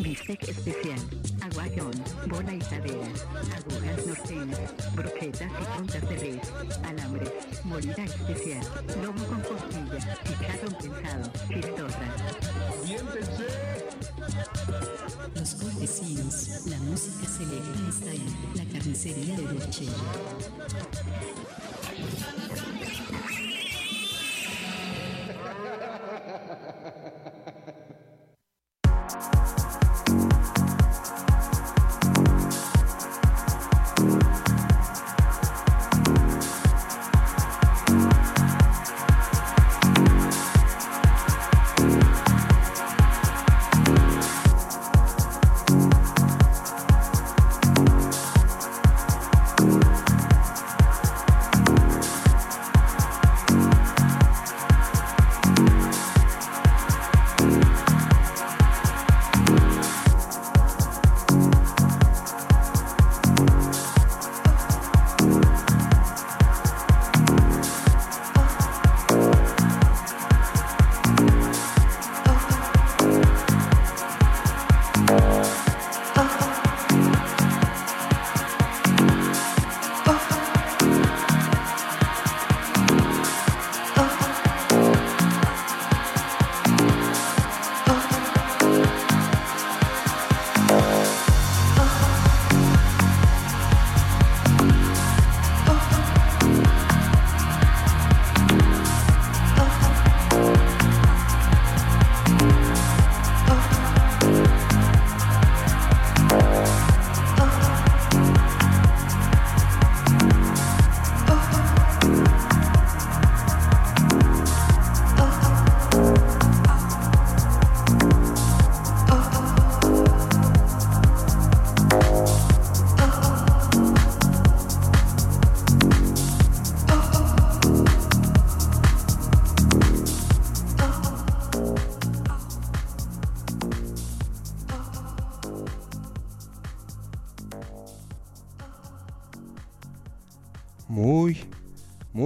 Bistec especial, aguayón, bola y cadera, agujas norteñas, broquetas y puntas de res, alambre, molida especial, lomo con costilla, chicharrón pensado, chistorra. Los cortesinos, la música selecta está en la carnicería de Boche.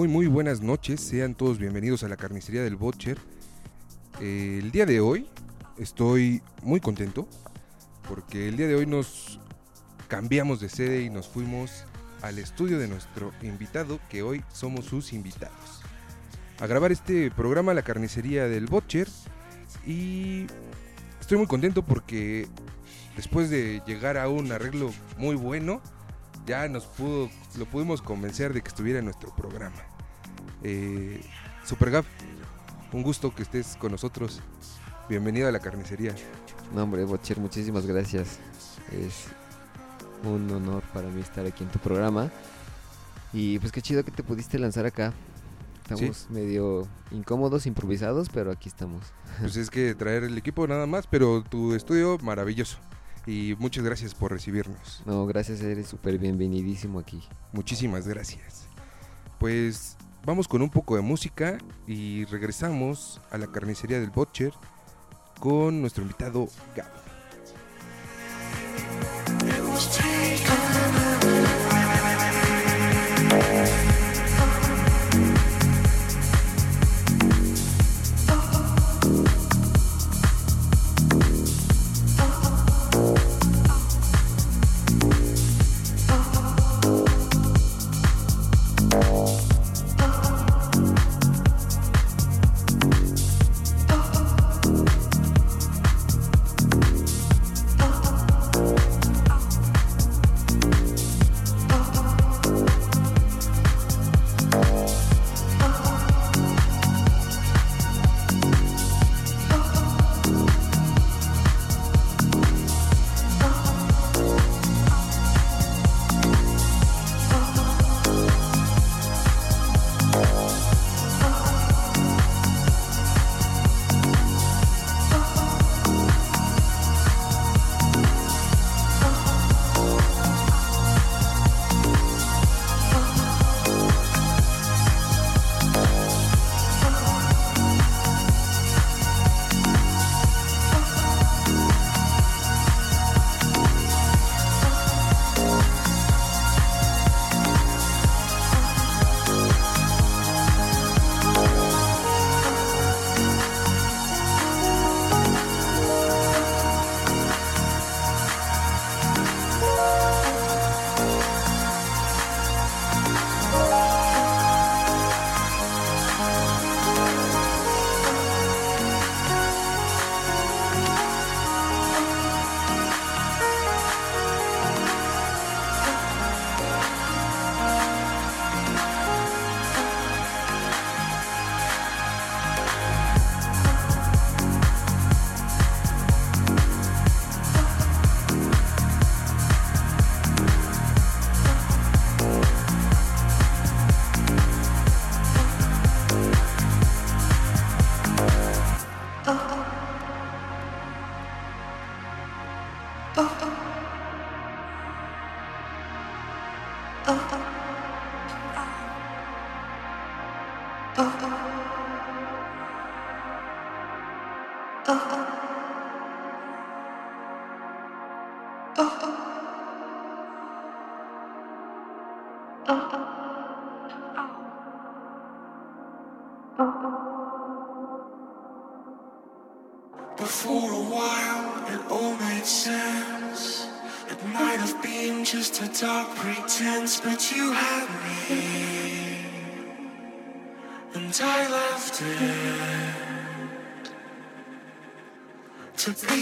muy, muy buenas noches. Sean todos bienvenidos a la carnicería del Butcher. Eh, el día de hoy estoy muy contento porque el día de hoy nos cambiamos de sede y nos fuimos al estudio de nuestro invitado, que hoy somos sus invitados, a grabar este programa La carnicería del Butcher. Y estoy muy contento porque después de llegar a un arreglo muy bueno, ya nos pudo, lo pudimos convencer de que estuviera en nuestro programa. Eh, Super Gab, un gusto que estés con nosotros. Bienvenido a la carnicería. No, hombre, Bocher, muchísimas gracias. Es un honor para mí estar aquí en tu programa. Y pues qué chido que te pudiste lanzar acá. Estamos medio incómodos, improvisados, pero aquí estamos. Pues es que traer el equipo nada más, pero tu estudio maravilloso. Y muchas gracias por recibirnos. No, gracias, eres súper bienvenidísimo aquí. Muchísimas gracias. Pues vamos con un poco de música y regresamos a la carnicería del Butcher con nuestro invitado Gabo.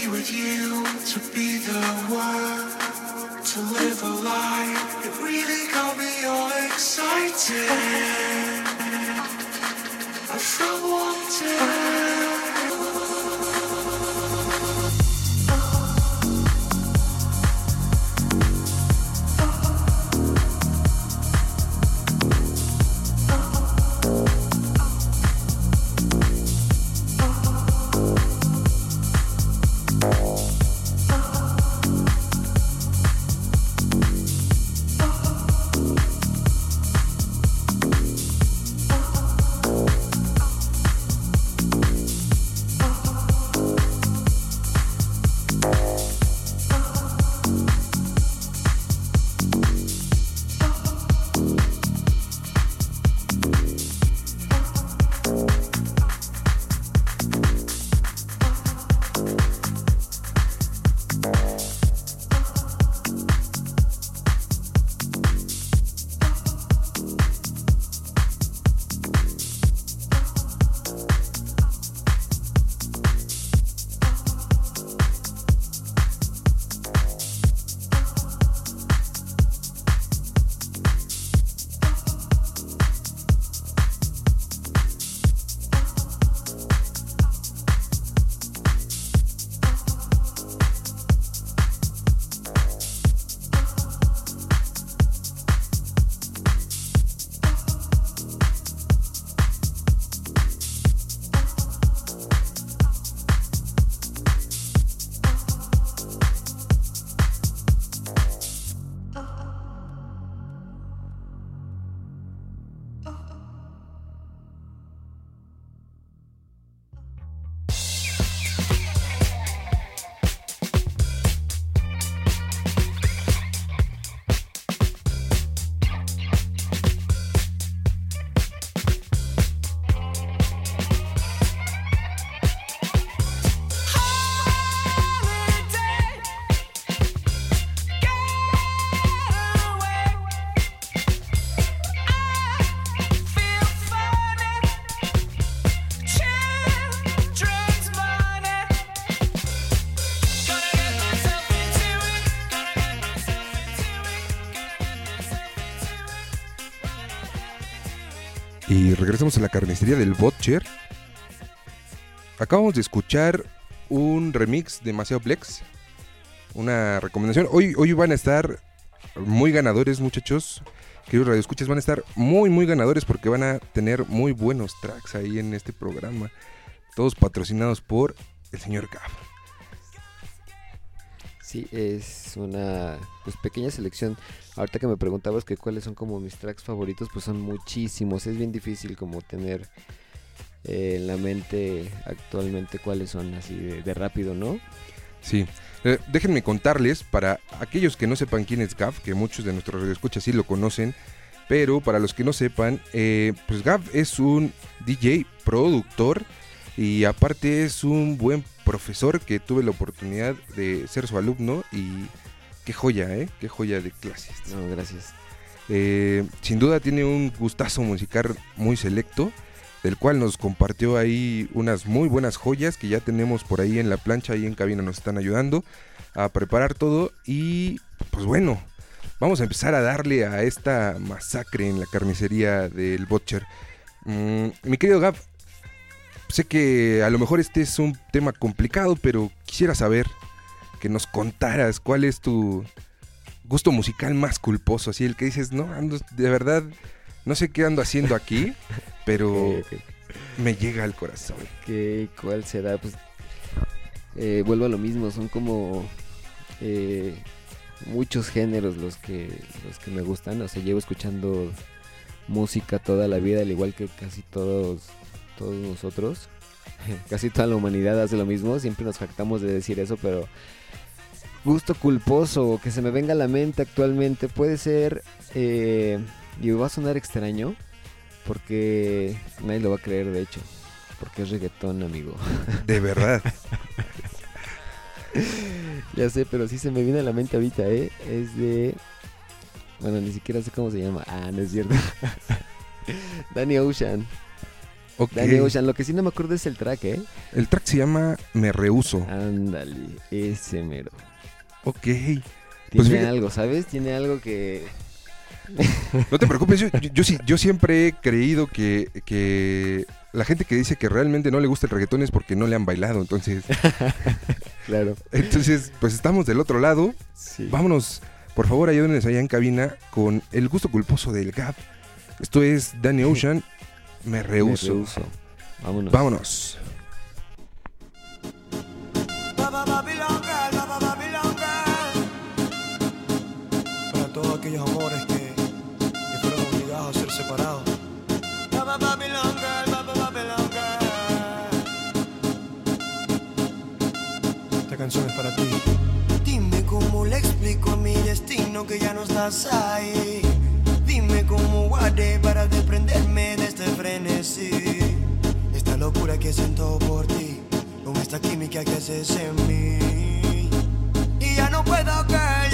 Be with you, to be the one, to live a life, it really got me all excited. I felt wanted. Regresamos a la carnicería del Botcher. Acabamos de escuchar un remix de Maceo Plex. Una recomendación. Hoy, hoy van a estar muy ganadores, muchachos. Queridos radioescuchas, van a estar muy, muy ganadores porque van a tener muy buenos tracks ahí en este programa. Todos patrocinados por el señor Gab. Es una pues pequeña selección. Ahorita que me preguntabas que cuáles son como mis tracks favoritos, pues son muchísimos. Es bien difícil como tener eh, en la mente actualmente cuáles son así de, de rápido, ¿no? Sí, eh, déjenme contarles para aquellos que no sepan quién es Gav, que muchos de nuestros radioescuchas sí lo conocen, pero para los que no sepan, eh, pues Gav es un DJ, productor y aparte es un buen profesor que tuve la oportunidad de ser su alumno y qué joya, ¿eh? Qué joya de clases. No, gracias. Eh, sin duda tiene un gustazo musical muy selecto, del cual nos compartió ahí unas muy buenas joyas que ya tenemos por ahí en la plancha, ahí en cabina nos están ayudando a preparar todo y pues bueno, vamos a empezar a darle a esta masacre en la carnicería del Butcher. Mm, mi querido Gab, sé que a lo mejor este es un tema complicado, pero quisiera saber que nos contaras cuál es tu gusto musical más culposo, así el que dices, no, ando, de verdad, no sé qué ando haciendo aquí, pero me llega al corazón. Ok, ¿cuál será? Pues eh, vuelvo a lo mismo, son como eh, muchos géneros los que, los que me gustan. O sea, llevo escuchando música toda la vida, al igual que casi todos, todos nosotros. casi toda la humanidad hace lo mismo. Siempre nos jactamos de decir eso, pero gusto culposo que se me venga a la mente actualmente puede ser, eh, y va a sonar extraño, porque nadie lo va a creer de hecho, porque es reggaetón, amigo. De verdad. ya sé, pero sí se me viene a la mente ahorita, ¿eh? Es de... Bueno, ni siquiera sé cómo se llama. Ah, no es cierto. Danny Ocean. Ok. Danny Ocean. Lo que sí no me acuerdo es el track, ¿eh? El track se llama Me Rehuso. Ándale, ese mero. Ok. Tiene Pues algo, ¿sabes? Tiene algo que... No te preocupes, yo, yo, yo sí- yo siempre he creído que, que la gente que dice que realmente no le gusta el reggaetón es porque no le han bailado. Entonces, Claro. entonces pues estamos del otro lado. Sí. Vámonos, por favor, ayúdenles allá en cabina con el gusto culposo del Gap. Esto es Danny Ocean, Me Me Rehuso. rehuso. Vámonos. Vámonos. Para todos aquellos amores que, que fueron obligados a ser separados. Esta canción es para ti. Dime cómo le explico a mi destino que ya no estás ahí. Dime cómo guardé para desprenderme de Esta locura que siento por ti, con esta química que haces en mí. Y ya no puedo caer,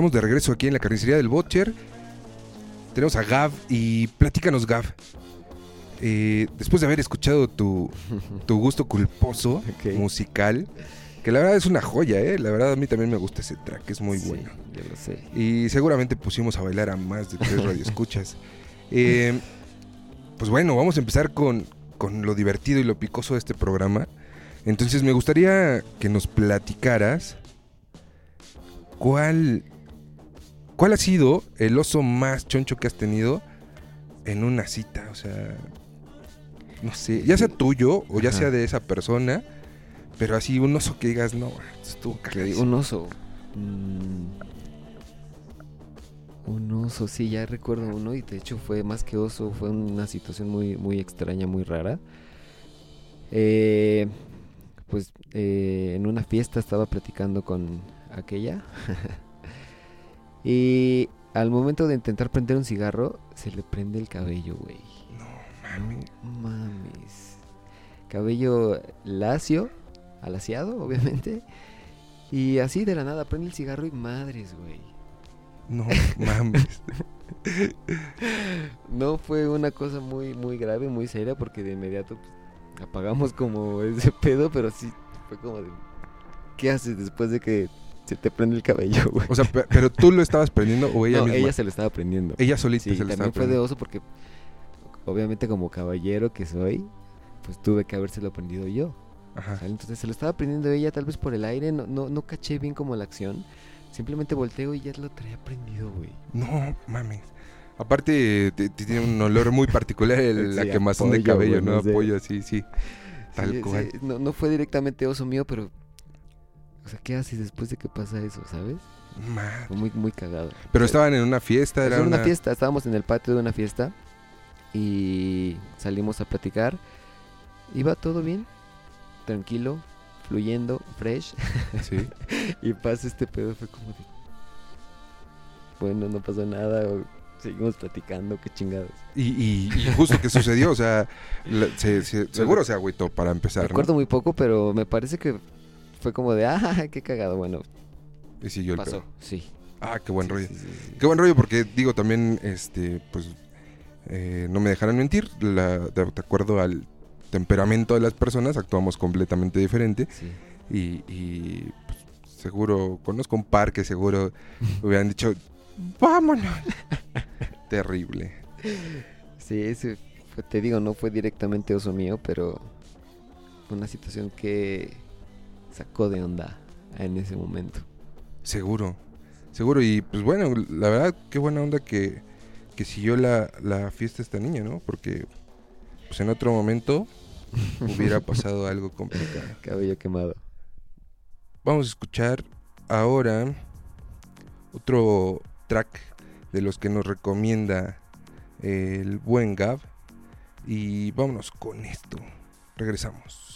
estamos de regreso aquí en la carnicería del Butcher. Tenemos a Gav y platícanos, Gav. eh, después de haber escuchado tu, tu gusto culposo musical, que la verdad es una joya, ¿eh? La verdad a mí también me gusta ese track, es muy Sí, bueno. yo lo sé. Y seguramente pusimos a bailar a más de tres radioescuchas. Eh, pues bueno, vamos a empezar con, con lo divertido y lo picoso de este programa. Entonces me gustaría que nos platicaras cuál, cuál ha sido el oso más choncho que has tenido en una cita. O sea, no sé, ya sea tuyo o ya Ajá. sea de esa persona, pero así un oso que digas, no, estuvo Ok, cagadísimo". un oso. Mm, un oso, sí, ya recuerdo uno y de hecho fue más que oso, fue una situación muy, muy extraña, muy rara. Eh, pues eh, en una fiesta estaba platicando con aquella y al momento de intentar prender un cigarro se le prende el cabello, güey. No mames. Cabello lacio, alaciado, obviamente. Y así de la nada prende el cigarro y madres, güey. No mames. No fue una cosa muy, muy grave, muy seria, porque de inmediato pues, apagamos como ese pedo, pero sí fue como de. ¿Qué haces después de que se te prende el cabello, güey? O sea, pe- pero tú lo estabas prendiendo o ella no, misma. ella se lo estaba prendiendo. Ella solita Sí, se lo estaba también fue de oso porque, obviamente, como caballero que soy, pues tuve que habérselo prendido yo. Ajá. Entonces se lo estaba prendiendo ella, tal vez por el aire, no, no, no caché bien como la acción. Simplemente volteo y ya lo traía prendido, güey. No mames. Aparte, te- te tiene un olor muy particular el- la Sí, a quemazón de cabello, ¿no? Apoyo, sí, sí. Tal Sí, cual. sí, no, no fue directamente oso mío, pero. O sea, ¿qué haces después de que pasa eso, sabes? Madre. Fue muy, muy cagado. Pero estaban en una fiesta, Era una una... fiesta, estábamos en el patio de una fiesta y salimos a platicar. Iba todo bien, tranquilo, fluyendo, fresh. Sí. y pasa este pedo, fue como de. Bueno, no pasó nada, o seguimos platicando, qué chingados. Y, y- y justo que sucedió, o sea, la- se- se- seguro se agüitó para empezar, ¿no? Recuerdo muy poco, pero me parece que fue como de, ah, qué cagado. Bueno, Y siguió el pasó, pedo. sí. Ah, qué buen Sí, rollo. sí, sí, sí. Qué buen rollo porque digo también, este, pues, eh, no me dejarán mentir, la- de, acuerdo al temperamento de las personas actuamos completamente diferente Sí. y, y, pues, seguro, conozco un par que seguro hubieran dicho, vámonos. Terrible. Sí, ese te digo, no fue directamente oso mío, pero fue una situación que sacó de onda en ese momento. Seguro, seguro. Y pues bueno, la verdad, qué buena onda que, que siguió la, la fiesta esta niña, ¿no? Porque pues en otro momento hubiera pasado algo complicado. Cabello quemado. Vamos a escuchar ahora otro track de los que nos recomienda el buen Gab. Y vámonos con esto. Regresamos.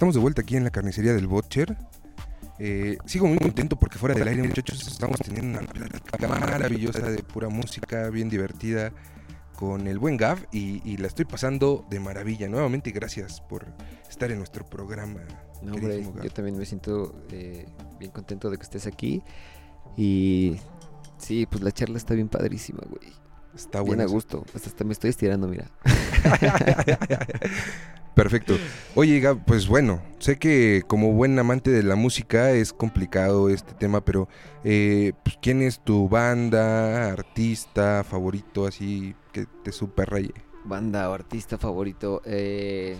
Estamos de vuelta aquí en la carnicería del Butcher. Eh, sigo muy contento porque fuera del aire, muchachos, estamos teniendo una plática maravillosa de pura música, bien divertida, con el buen Gav y, y la estoy pasando de maravilla. Nuevamente, gracias por estar en nuestro programa. No, hombre, yo también me siento eh, bien contento de que estés aquí. Y sí, pues la charla está bien padrísima, güey. Está bien bueno. a gusto. Hasta, hasta me estoy estirando, mira. Perfecto. Oye, Gab, pues bueno, sé que como buen amante de la música es complicado este tema, pero eh, pues, ¿quién es tu banda, artista favorito, así que te super raye? Banda o artista favorito. eh,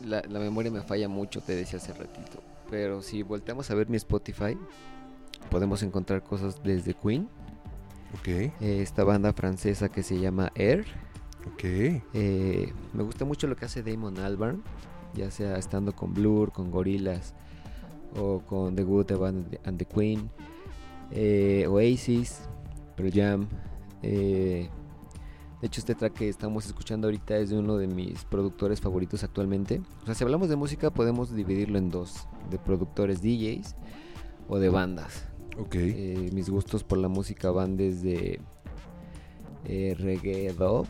la, la memoria me falla mucho, te decía hace ratito. Pero si volteamos a ver mi Spotify, podemos encontrar cosas desde Queen, Ok, eh, esta banda francesa que se llama Air. Ok. Eh, me gusta mucho lo que hace Damon Albarn, ya sea estando con Blur, con Gorillaz o con The Good, The Bad and the- and the Queen, eh, Oasis, Pearl Jam. eh, de hecho, este track que estamos escuchando ahorita es de uno de mis productores favoritos actualmente. O sea, si hablamos de música, podemos dividirlo en dos: de productores DJs o de bandas. Ok, Eh, mis gustos por la música van desde eh, reggae dub,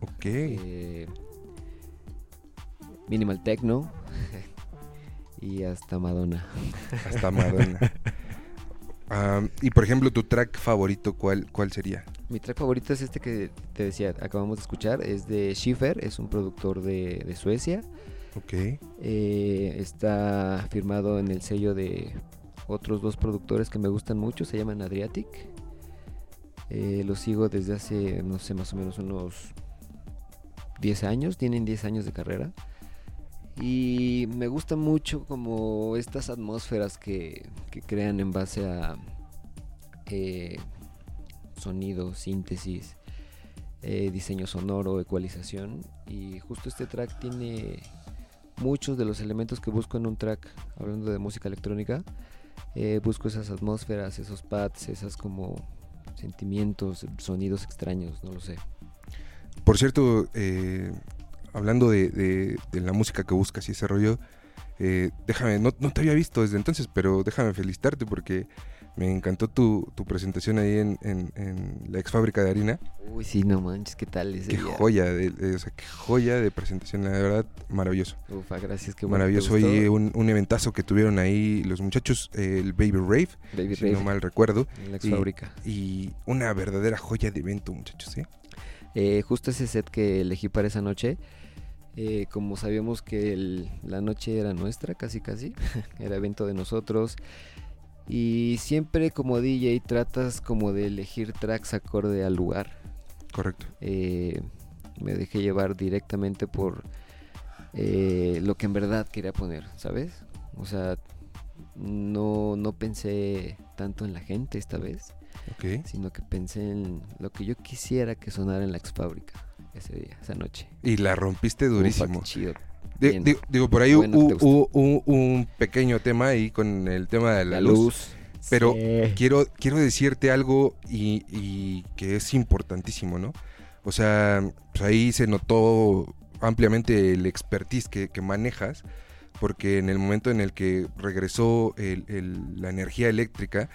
ok. eh, minimal techno y hasta Madonna. Hasta Madonna. Y por ejemplo, tu track favorito, ¿cuál, cuál sería? Mi track favorito es este que te decía, acabamos de escuchar, es de Schiffer, es un productor de, de Suecia. Ok, Eh, está firmado en el sello de otros dos productores que me gustan mucho, se llaman Adriatic. Eh, los sigo desde hace, no sé, más o menos unos 10 años, tienen 10 años de carrera. Y me gusta mucho como estas atmósferas que, que crean en base a eh, sonido, síntesis, eh, diseño sonoro, ecualización. Y justo este track tiene muchos de los elementos que busco en un track, hablando de música electrónica. Eh, busco esas atmósferas, esos pads, esas como sentimientos, sonidos extraños, no lo sé. Por cierto, eh, hablando de, de- de la música que buscas y ese rollo, eh, déjame, no, no te había visto desde entonces, pero déjame felicitarte porque me encantó tu, tu presentación ahí en, en- en la ex fábrica de harina. Uy, sí, no manches, ¿qué tal ese Qué día? joya, de, de- o sea, qué joya de presentación, la verdad, maravilloso. Ufa, gracias, qué bueno. ¿te Maravilloso. gustó? Oye, un, un eventazo que tuvieron ahí los muchachos, el Baby Rave, Baby si Rave, no mal recuerdo, en la ex y- fábrica. y una verdadera joya de evento, muchachos, ¿eh? Eh, justo ese set que elegí para esa noche, eh, como sabíamos que el- la noche era nuestra, casi casi, era evento de nosotros. Y siempre como DJ tratas como de elegir tracks acorde al lugar. Correcto. Eh, me dejé llevar directamente por eh, lo que en verdad quería poner, ¿sabes? O sea, no, no pensé tanto en la gente esta vez, Sino que pensé en lo que yo quisiera que sonara en la ex fábrica ese día, esa noche. Y la rompiste Ufa, durísimo. qué chido. Bien. digo, por ahí Bueno, hubo un, un pequeño tema ahí con el tema de la, La luz. luz. Pero Sí. quiero, quiero decirte algo y, y que es importantísimo, ¿no? O sea, pues ahí se notó ampliamente el expertise que, que manejas, porque en el momento en el que regresó el- el- la energía eléctrica,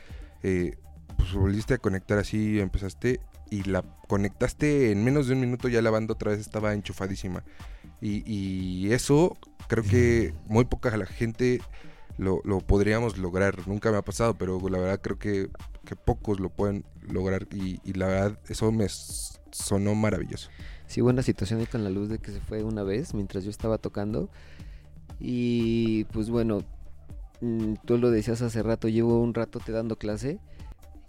eh, pues volviste a conectar así, empezaste y la conectaste en menos de un minuto ya la banda otra vez estaba enchufadísima. Y, y eso creo que muy poca la gente lo, lo podríamos lograr. Nunca me ha pasado, pero la verdad creo que, que pocos lo pueden lograr y, y la verdad eso me sonó maravilloso. Sí, una situación ahí con la luz de que se fue una vez mientras yo estaba tocando. Y pues bueno, mm, tú lo decías hace rato, llevo un rato te dando clase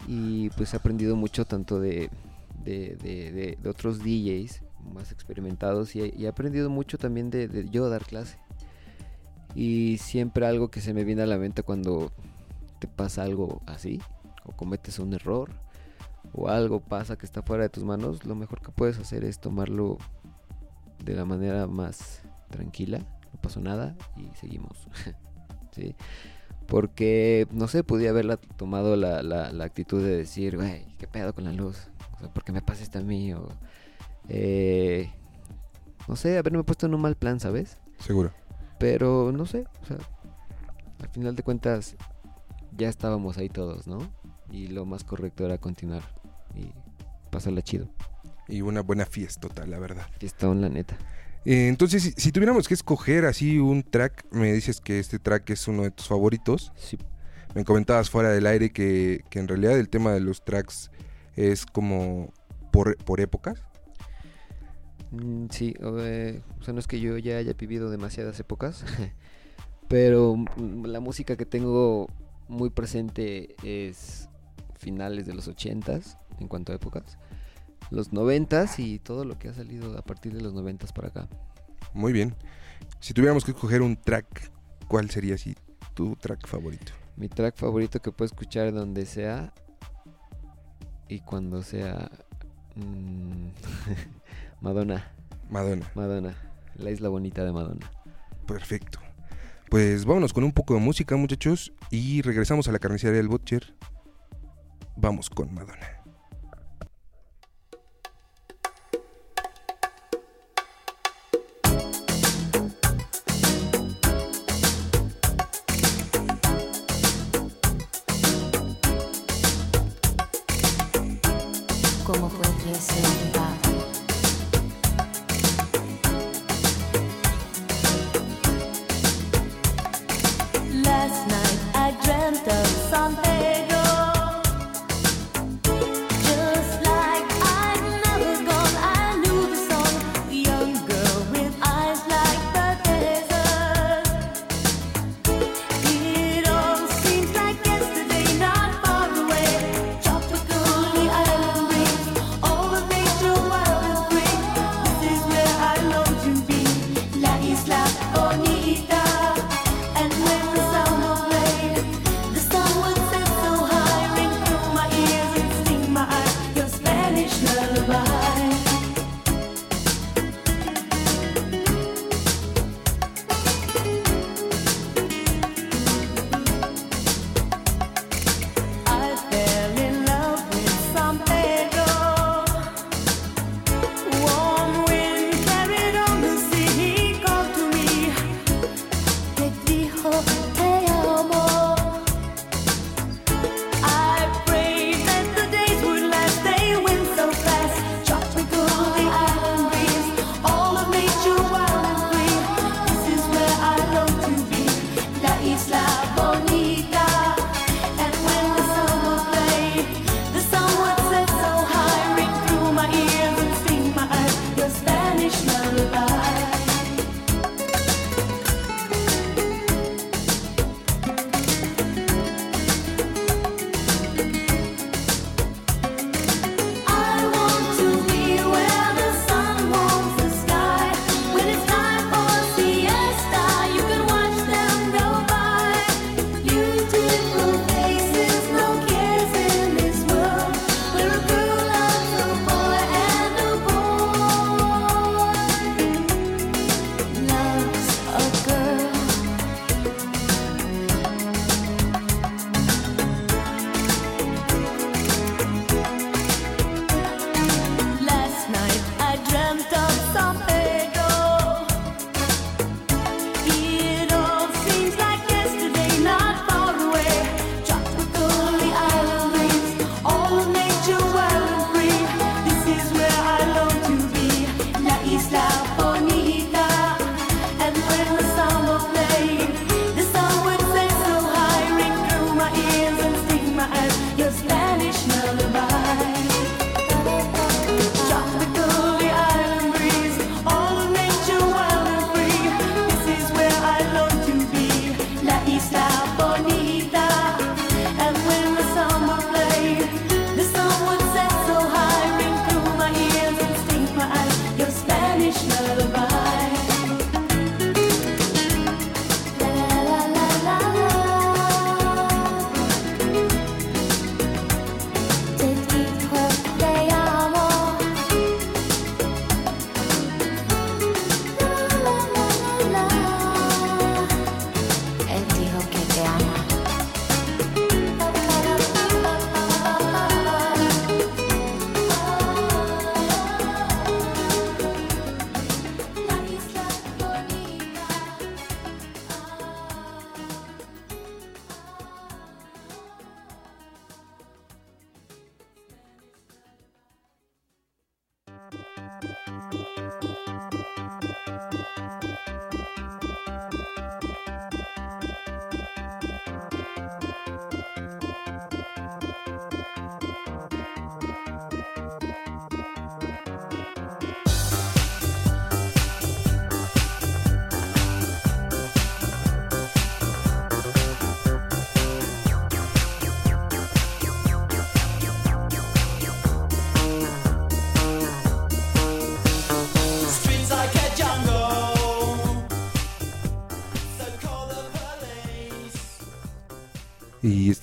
y pues he aprendido mucho tanto de, de, de- otros DJs más experimentados y, y he aprendido mucho también de, de yo dar clase. Y siempre algo que se me viene a la mente cuando te pasa algo así, o cometes un error, o algo pasa que está fuera de tus manos, lo mejor que puedes hacer es tomarlo de la manera más tranquila, no pasó nada y seguimos. ¿Sí? Porque, no sé, podía haberla tomado la, la- la actitud de decir, güey, ¿qué pedo con la luz? O sea, ¿por qué me pasa esto a mí? O, eh, no sé, haberme puesto en un mal plan, ¿sabes? Seguro. Pero no sé, o sea, al final de cuentas ya estábamos ahí todos, ¿no? Y lo más correcto era continuar y pasarla chido. Y una buena fiesta, la verdad. Fiestón, la neta. Eh, entonces, si, si tuviéramos que escoger así un track, me dices que este track es uno de tus favoritos. Sí, Me comentabas fuera del aire que, que en realidad el tema de los tracks es como por, por épocas. Mm, sí, o, eh, o sea, no es que yo ya haya vivido demasiadas épocas, pero la música que tengo muy presente es finales de los ochentas en cuanto a épocas, los noventas y todo lo que ha salido a partir de los noventas para acá. Muy bien. Si tuviéramos que escoger un track, ¿cuál sería así tu track favorito? Mi track favorito que puedo escuchar donde sea y cuando sea mm, Madonna, Madonna. Madonna, la isla bonita de Madonna. Perfecto. Pues vámonos con un poco de música, muchachos, y regresamos a la carnicería del Butcher. Vamos con Madonna. ¿Cómo fue que ese lugar?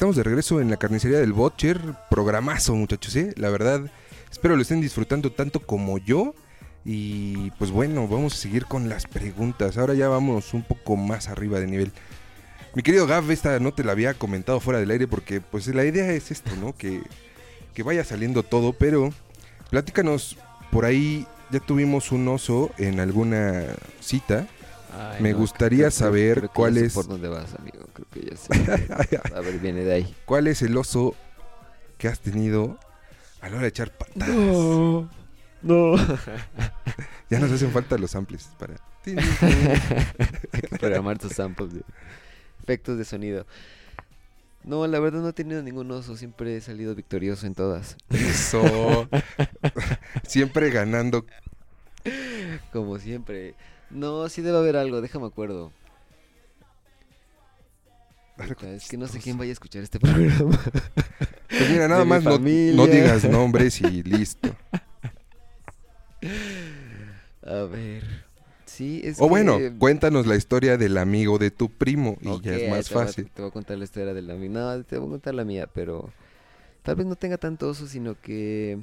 Estamos de regreso en la carnicería del Butcher. Programazo, muchachos, ¿eh? La verdad, espero lo estén disfrutando tanto como yo. Y pues bueno, vamos a seguir con las preguntas. Ahora ya vamos un poco más arriba de nivel. Mi querido Gav, esta no te la había comentado fuera del aire porque pues la idea es esto, ¿no? Que, que vaya saliendo todo, pero platícanos, por ahí ya tuvimos un oso en alguna cita. Ay, Me no, gustaría creo saber creo que cuál es- por dónde vas, amigo. Creo que ya sé. A ver, viene de ahí. ¿Cuál es el oso que has tenido a la hora de echar patadas? No. No. Ya nos hacen falta los samples para... Hay que programar tus samples de efectos de sonido. No, la verdad no he tenido ningún oso. Siempre he salido victorioso en todas. Eso. Siempre ganando. Como siempre. No, sí debe haber algo. Déjame acuerdo. Es que no sé quién vaya a escuchar este programa. Pues mira, nada más no, digas nombres y listo. A ver. Sí, es O bueno, cuéntanos la historia del amigo de tu primo y ya es más te voy a- fácil. te voy a contar la historia de la mía. No, te voy a contar la mía, pero tal vez no tenga tanto oso, sino que...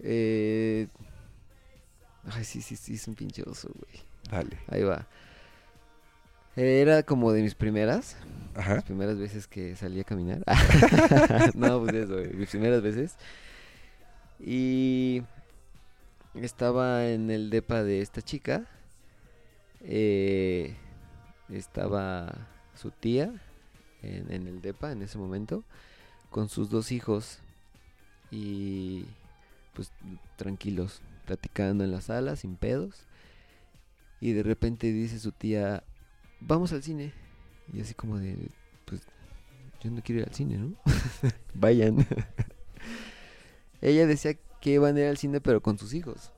Eh... Ay, sí, sí, sí, es un pinche oso, güey. Dale. Ahí va. Era como de mis primeras, Ajá. las primeras veces que salí a caminar. no, pues eso, güey, mis primeras veces. Y estaba en el depa de esta chica. eh, estaba su tía en, en el depa en ese momento con sus dos hijos y pues tranquilos platicando en la sala sin pedos y de repente dice su tía vamos al cine y así como de pues yo no quiero ir al cine no vayan ella decía que iban a ir al cine pero con sus hijos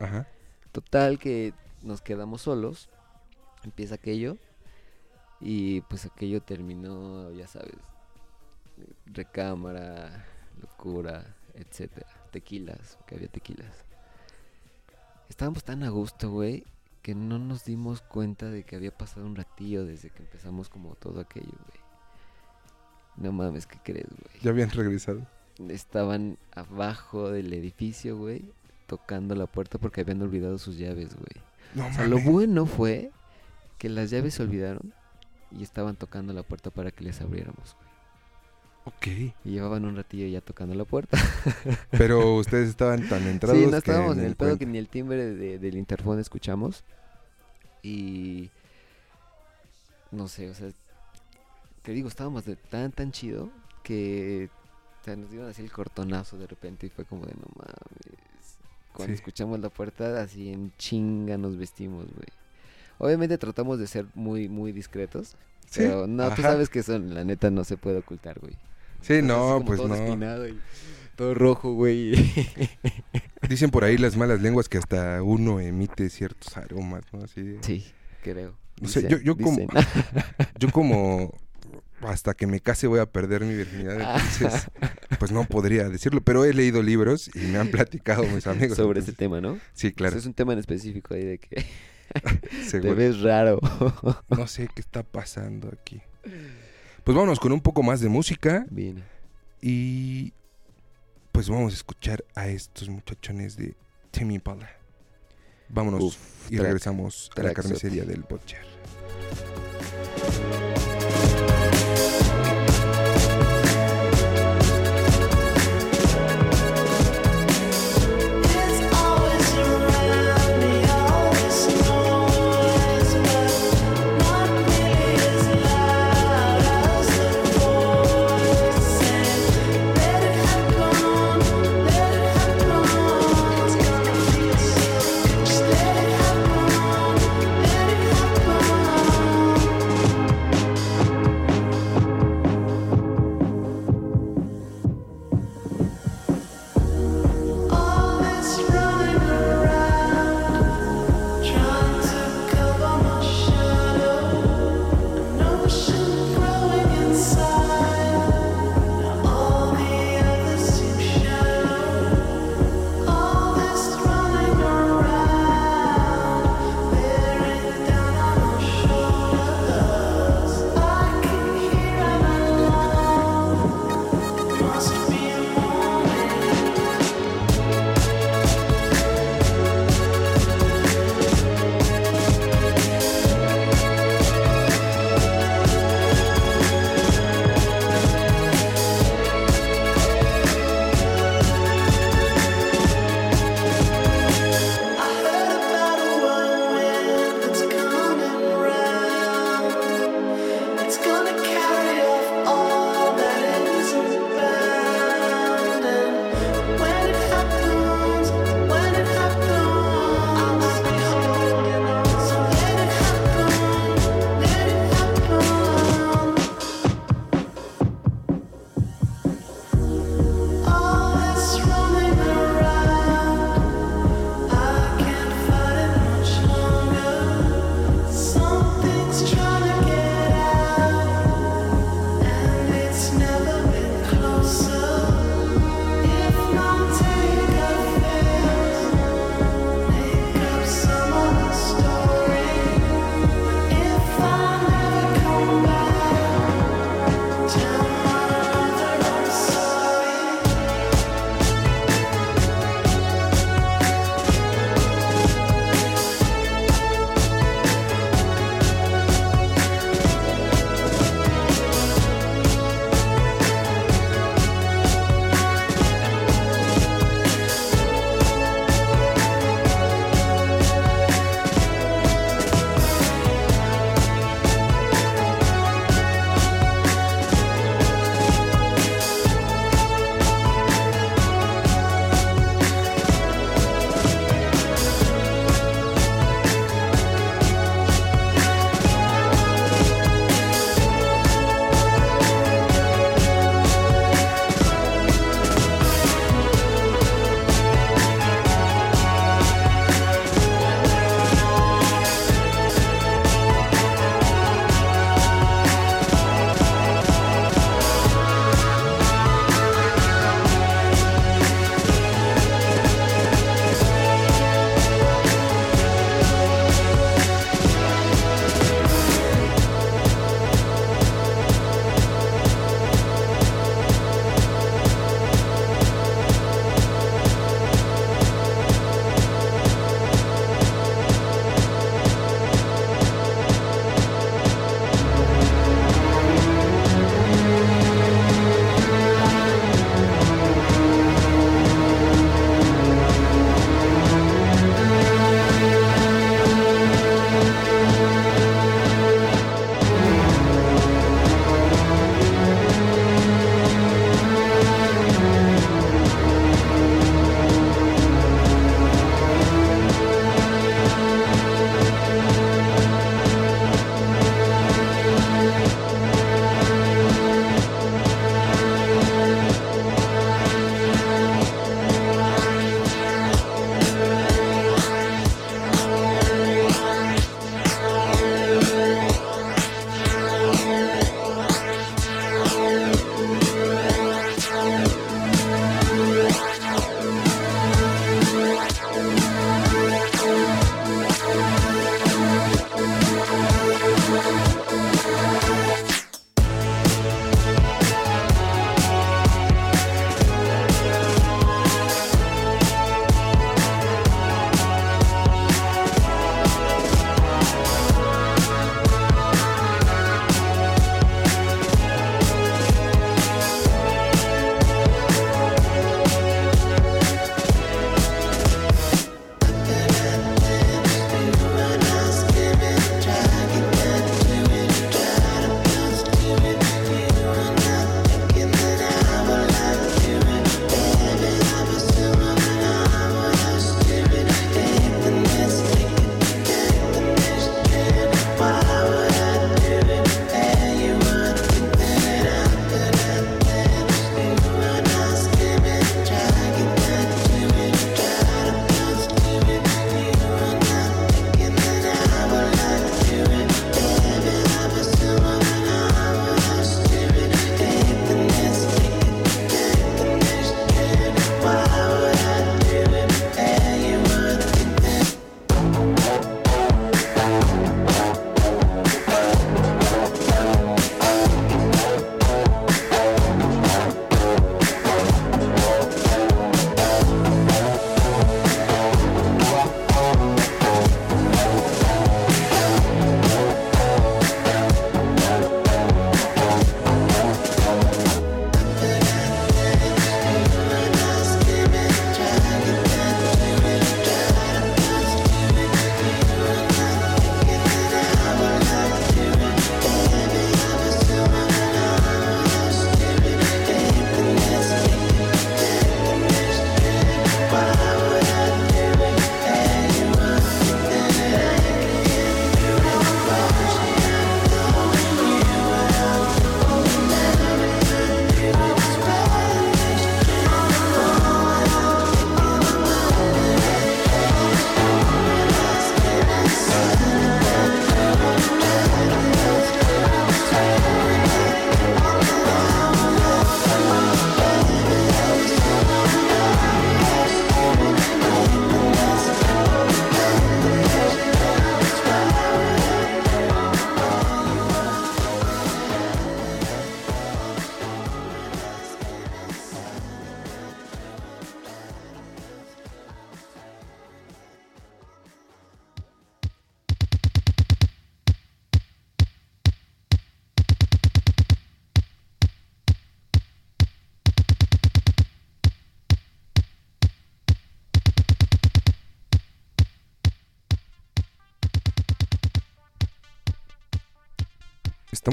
Ajá. Total que nos quedamos solos. Empieza aquello. Y pues aquello terminó, ya sabes. Recámara, locura, etcétera. Tequilas, que había tequilas. Estábamos tan a gusto, güey, que no nos dimos cuenta de que había pasado un ratillo desde que empezamos como todo aquello, güey. No mames, ¿qué crees, güey? Ya habían regresado. Estaban abajo del edificio, güey, tocando la puerta porque habían olvidado sus llaves, güey. No O sea, lo bueno fue que las llaves se olvidaron y estaban tocando la puerta para que les abriéramos, güey. Ok. Y llevaban un ratillo ya tocando la puerta. Pero ustedes estaban tan entrados sí, no que en el pedo que ni el timbre de- del interfón escuchamos. Y... No sé, o sea... Te digo, estábamos de tan, tan chido que... O sea, nos dieron así el cortonazo de repente y fue como de no mames. Cuando Sí. escuchamos la puerta, así en chinga nos vestimos, güey. Obviamente tratamos de ser muy, muy discretos. Sí, Pero no, tú ajá. sabes que eso, la neta, no se puede ocultar, güey. Sí, no, pues todo no. y todo rojo, güey. Dicen por ahí las malas lenguas que hasta uno emite ciertos aromas, ¿no? Así de- sí, creo. No sé, yo- yo como-. Yo como hasta que me case voy a perder mi virginidad, entonces pues no podría decirlo, pero he leído libros y me han platicado mis amigos. Sobre ese entonces- tema, ¿no? Sí, claro. Ese es un tema en específico ahí de que te ves raro. No sé qué está pasando aquí. Pues vámonos con un poco más de música Viene. y pues vamos a escuchar a estos muchachones de Timmy Impala. Vámonos Uf, y track- regresamos a la carnicería del Butcher.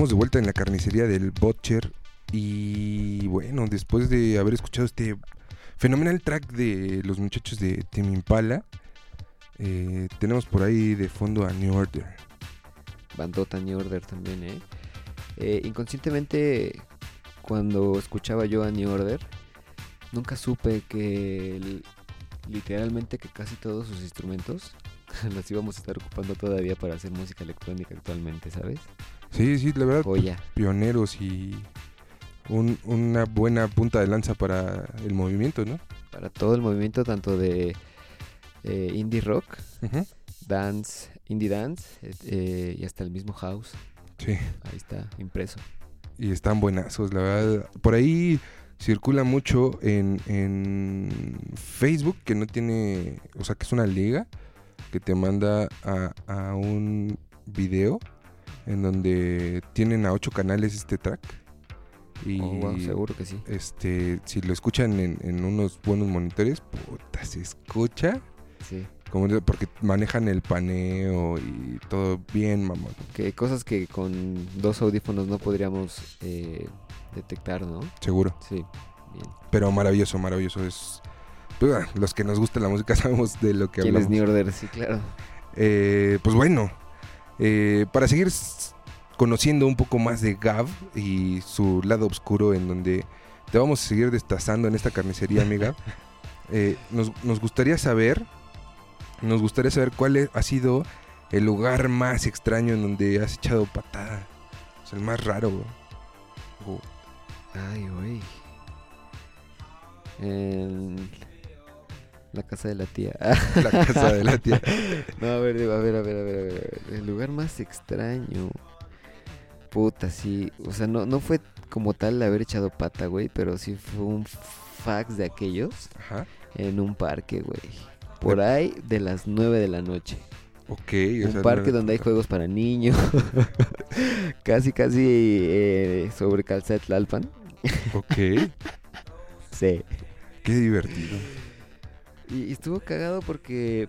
De vuelta en la carnicería del Butcher. Y bueno, después de haber escuchado este fenomenal track de los muchachos de Tim Impala, eh, tenemos por ahí de fondo a New Order. Bandota New Order también, ¿eh? Eh, Inconscientemente, cuando escuchaba yo a New Order, nunca supe que literalmente que casi todos sus instrumentos los íbamos a estar ocupando todavía para hacer música electrónica actualmente, ¿sabes? Sí, sí, la verdad, Joya. pioneros y un- una buena punta de lanza para el movimiento, ¿no? Para todo el movimiento, tanto de eh, indie rock, dance, indie dance eh, eh, y hasta el mismo house. Sí, Ahí está, impreso. y están buenazos, la verdad. Por ahí circula mucho en, en Facebook que no tiene, o sea, que es una liga que te manda a, a un video en donde tienen a ocho canales este track. Y Oh, wow, seguro que sí. este, si lo escuchan en, en unos buenos monitores, puta, se escucha. Sí. Como porque manejan el paneo y todo bien, mamón. Que cosas que con dos audífonos no podríamos eh, detectar, ¿no? Seguro. Sí, bien. Pero maravilloso, maravilloso. Es. pues, los que nos gusta la música sabemos de lo que ¿Quién es hablamos. New Order? Sí, claro. Eh, pues bueno, eh, para seguir conociendo un poco más de Gav y su lado oscuro en donde te vamos a seguir destazando en esta carnicería, amiga, eh, nos, nos gustaría saber, nos gustaría saber cuál es- ha sido el lugar más extraño en donde has echado patada. O sea, el más raro, Ay, güey. En la casa de la tía. la casa de la tía. no, a ver, a ver, a ver, a ver, a ver. El lugar más extraño. Puta, sí. O sea, no, no fue como tal haber echado pata, güey, pero sí fue un fax de aquellos Ajá. en un parque, güey. Por ahí de las 9 de la noche. Ok. o un sea, parque no- donde hay juegos para niños. casi, casi eh, sobre Calzatlalpan. Ok. Sí. Qué divertido. Y, y estuvo cagado porque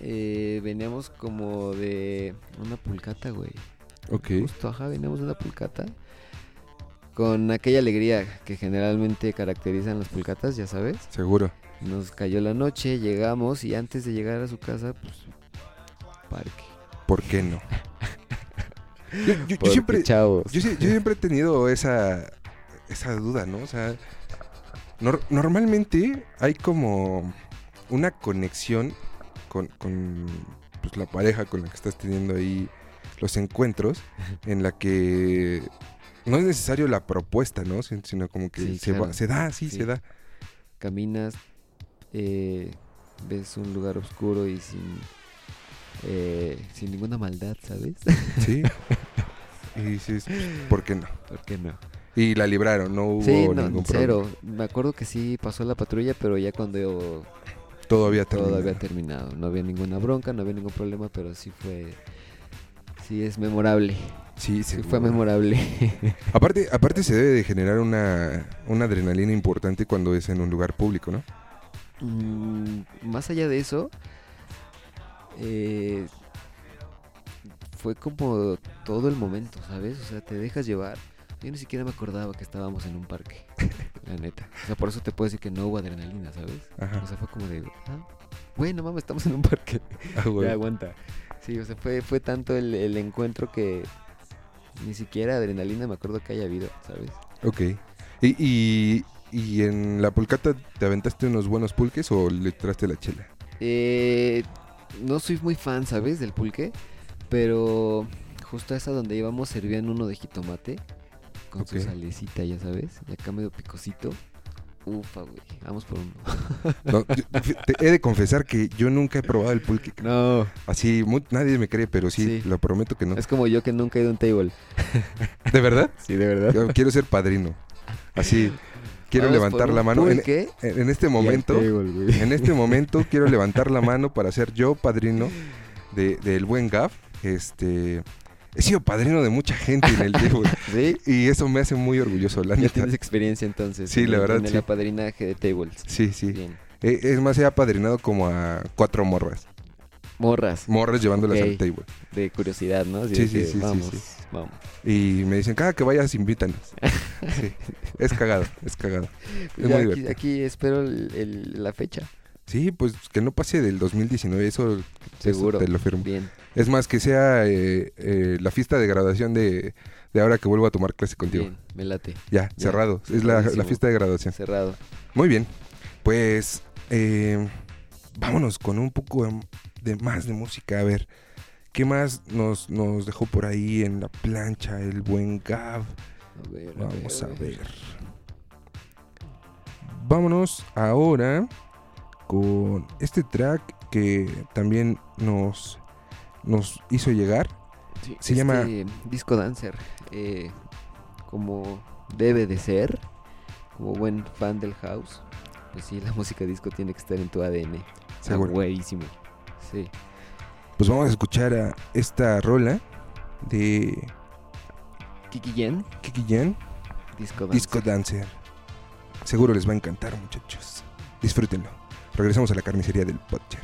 eh, veníamos como de una pulcata, güey. Ok. Justo, ajá, veníamos de una pulcata. Con aquella alegría que generalmente caracterizan las pulcatas, ya sabes. Seguro. Nos cayó la noche, llegamos y antes de llegar a su casa, pues, parque. ¿Por qué no? Yo, yo- yo Porque, siempre, chavos. yo siempre he tenido esa, esa duda, ¿no? O sea, nor- normalmente hay como una conexión con, con, pues, la pareja con la que estás teniendo ahí los encuentros, en la que no es necesario la propuesta, ¿no? Sin- Sino como que Sí, se, claro. va- se da, sí, Sí. se da. Caminas, eh, ves un lugar oscuro y sin, eh, sin ninguna maldad, ¿sabes? Sí. y dices, pues, ¿por qué no? ¿Por qué no? Y la libraron, no hubo Sí, no, ningún cero. problema. Me acuerdo que sí pasó la patrulla, pero ya cuando yo Todo había todo terminado. había terminado. No había ninguna bronca, no había ningún problema, pero sí fue... Sí es memorable. Sí, Sí fue memorable. Aparte, aparte se debe de generar una, una adrenalina importante cuando es en un lugar público, ¿no? Mm, más allá de eso, eh, fue como todo el momento, ¿sabes? O sea, te dejas llevar. Yo ni siquiera me acordaba que estábamos en un parque, la neta. O sea, por eso te puedo decir que no hubo adrenalina, ¿sabes? Ajá. O sea, fue como de, ah, bueno, mames, estamos en un parque. Ah, güey. Ya aguanta. Sí, o sea, fue, fue tanto el, el encuentro que ni siquiera adrenalina me acuerdo que haya habido, ¿sabes? Ok. ¿Y, y, y en la pulcata te aventaste unos buenos pulques o le traste la chela? Eh, no soy muy fan, ¿sabes? Del pulque. Pero justo a esa donde íbamos servían uno de jitomate. Con Ok. su salecita, ya sabes. Y acá medio picosito. Ufa, güey. Vamos por uno. No, yo- te he de confesar que yo nunca he probado el pulque. No. Así, nadie me cree, pero sí, Sí. lo prometo que no. Es como yo que nunca he ido a un table. ¿De verdad? Sí, de verdad. Yo quiero ser padrino. Así, quiero Vamos levantar la mano. En, en- en este momento, table, en este momento quiero levantar la mano para ser yo padrino de- del buen Gav. Este, he sido padrino de mucha gente en el table. ¿Sí? Y eso me hace muy orgulloso, la Ya neta. tienes experiencia entonces. Sí, en la el- verdad, En el apadrinaje de tables. Sí, sí. Bien. Eh, es más, he apadrinado como a cuatro morras. Morras. morras llevándolas Ok. al table. De curiosidad, ¿no? Así Sí, de sí, que sí, sí, Vamos, sí. vamos. Y me dicen, cada que vayas, invítanos. Sí, es cagado, es cagado. Es Ya muy aquí, divertido. aquí espero el- el- la fecha. Sí, pues que no pase del 2019, eso, eso Seguro. te lo firmo. Bien. Es más, que sea eh, eh, la fiesta de graduación de, de ahora que vuelvo a tomar clase contigo. Bien, me late. Ya, Ya, cerrado. Es la, fiesta de graduación. Cerrado. Muy bien. Pues eh, vámonos con un poco de, de más de música. A ver, ¿qué más nos, nos dejó por ahí en la plancha el buen Gab? A ver, Vamos a ver. Vámonos ahora con este track que también nos, nos hizo llegar. Sí, Se llama- este Disco Dancer. eh, como debe de ser. Como buen fan del house. Pues sí, la música disco tiene que estar en tu ADN. Seguro. Buenísimo. Sí. Pues vamos a escuchar a esta rola de Kiki Yen, Kiki Yen, Disco Dancer. Disco Dancer. Seguro les va a encantar, muchachos. Disfrútenlo. Regresamos a la carnicería del Butcher.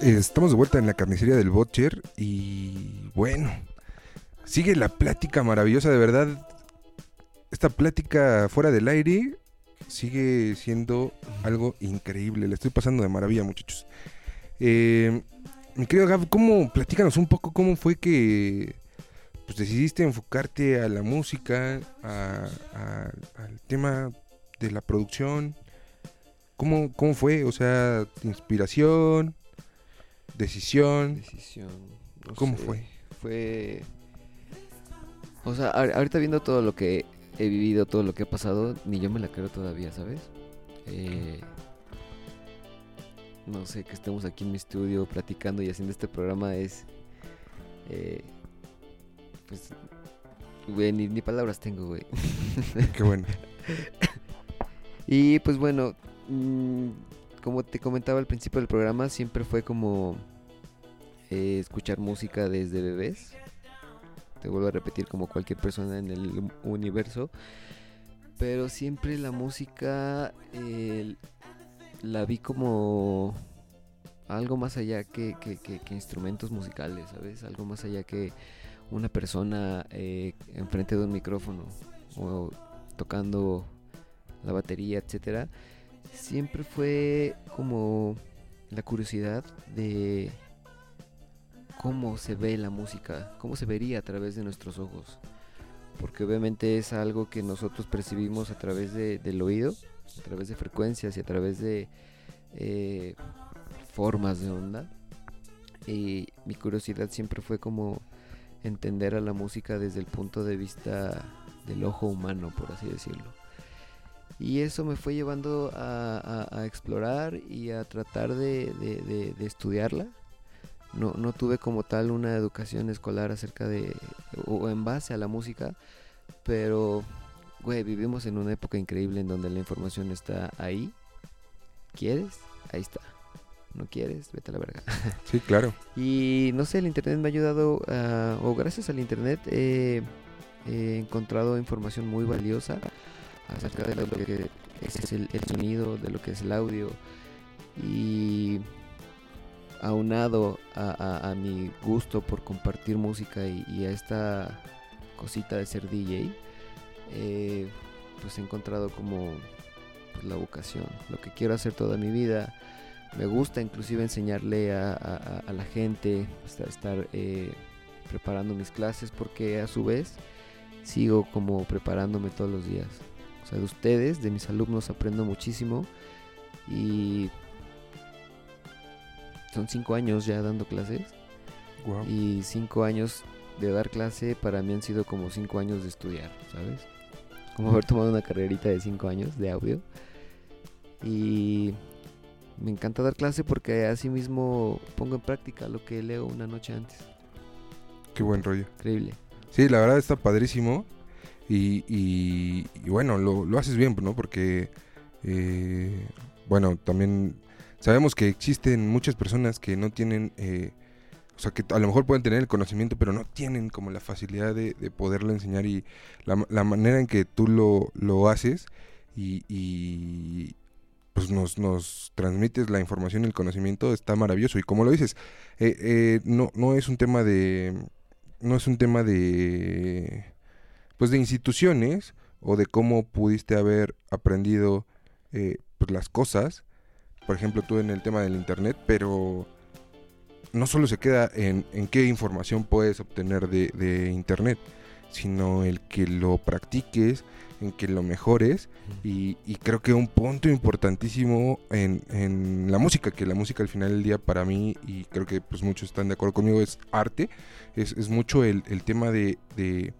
Estamos de vuelta en la carnicería del Butcher y bueno, sigue la plática maravillosa, de verdad. Esta plática fuera del aire sigue siendo algo increíble. Le estoy pasando de maravilla, muchachos. Eh, mi querido Gab, ¿cómo, platícanos un poco cómo fue que pues, decidiste enfocarte a la música, a- a- al tema de la producción? ¿Cómo, ¿Cómo fue? O sea, inspiración, decisión. Decisión. no ¿Cómo sé, fue? Fue. O sea, ahor- ahorita viendo todo lo que he vivido, todo lo que ha pasado, ni yo me la creo todavía, ¿sabes? Eh, no sé, que estemos aquí en mi estudio platicando y haciendo este programa es. eh, pues. Güey, ni, ni palabras tengo, güey. Qué bueno. Y pues bueno, mm, como te comentaba al principio del programa, siempre fue como eh, escuchar música desde bebés. Te vuelvo a repetir como cualquier persona en el universo. Pero siempre la música eh, la vi como algo más allá que, que- que- instrumentos musicales, ¿sabes? Algo más allá que una persona eh, enfrente de un micrófono o tocando la batería, etcétera, siempre fue como la curiosidad de cómo se ve la música, cómo se vería a través de nuestros ojos. Porque obviamente es algo que nosotros percibimos a través de- del oído, a través de frecuencias y a través de eh, formas de onda. Y mi curiosidad siempre fue como entender a la música desde el punto de vista del ojo humano, por así decirlo. Y eso me fue llevando a, a- a explorar y a tratar de, de- de- de estudiarla. No, no tuve como tal una educación escolar acerca de o en base a la música, pero, güey, vivimos en una época increíble en donde la información está ahí. ¿Quieres? Ahí está. no quieres, vete a la verga. Sí, claro. Y no sé, el internet me ha ayudado, a- o gracias al internet eh, he encontrado información muy valiosa acerca de lo que es el, el sonido, de lo que es el audio. Y aunado a, a- a mi gusto por compartir música y, y a esta cosita de ser DJ, eh, pues he encontrado como pues, la vocación, lo que quiero hacer toda mi vida. Me gusta inclusive enseñarle a, a- a- a la gente, estar, estar, eh, preparando mis clases porque a su vez sigo como preparándome todos los días. O sea, de ustedes, de mis alumnos aprendo muchísimo y son cinco años ya dando clases Wow. y cinco años de dar clase para mí han sido como cinco años de estudiar, ¿sabes? Como haber tomado una carrerita de cinco años de audio. Y me encanta dar clase porque así mismo pongo en práctica lo que leo una noche antes. Qué buen rollo. Increíble. Sí, la verdad está padrísimo. Y, y- y bueno, lo, lo haces bien, ¿no? Porque, eh, bueno, también sabemos que existen muchas personas que no tienen, eh, o sea, que a lo mejor pueden tener el conocimiento, pero no tienen como la facilidad de, de poderlo enseñar y la, la manera en que tú lo, lo haces y, y, pues nos, nos transmites la información y el conocimiento está maravilloso. Y como lo dices, eh, eh, no, no es un tema de no es un tema de pues de instituciones o de cómo pudiste haber aprendido eh, pues las cosas por ejemplo tú en el tema del internet pero no solo se queda en, en qué información puedes obtener de, de internet sino el que lo practiques en que lo mejores. Y, y creo que un punto importantísimo en, en la música, que la música al final del día para mí, y creo que pues muchos están de acuerdo conmigo, es arte, es, es mucho el, el tema de, de,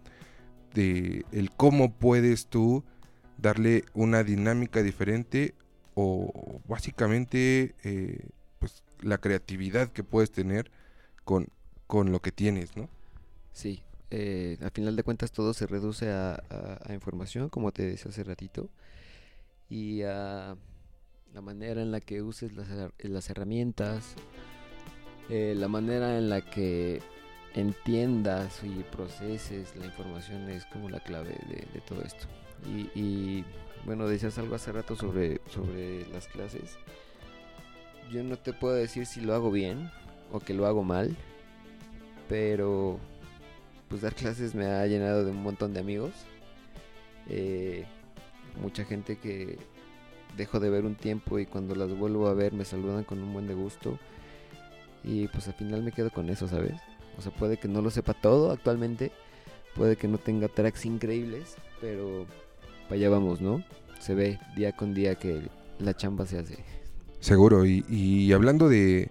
de el cómo puedes tú darle una dinámica diferente o básicamente eh, la creatividad que puedes tener con, con lo que tienes, ¿no? Sí, eh, al final de cuentas todo se reduce a, información, como te decía hace ratito, y a la manera en la que uses las, las herramientas, eh, la manera en la que entiendas y proceses la información es como la clave de, todo esto. Y, y, bueno, decías algo hace rato sobre, sobre las clases. Yo no te puedo decir si lo hago bien o que lo hago mal, pero pues dar clases me ha llenado de un montón de amigos. Eh, mucha gente que dejo de ver un tiempo y cuando las vuelvo a ver me saludan con un buen de gusto. Y pues al final me quedo con eso, ¿sabes? O sea, puede que no lo sepa todo actualmente, puede que no tenga tracks increíbles, pero para allá vamos, ¿no? Se ve día con día que la chamba se hace. Seguro, y, y hablando de,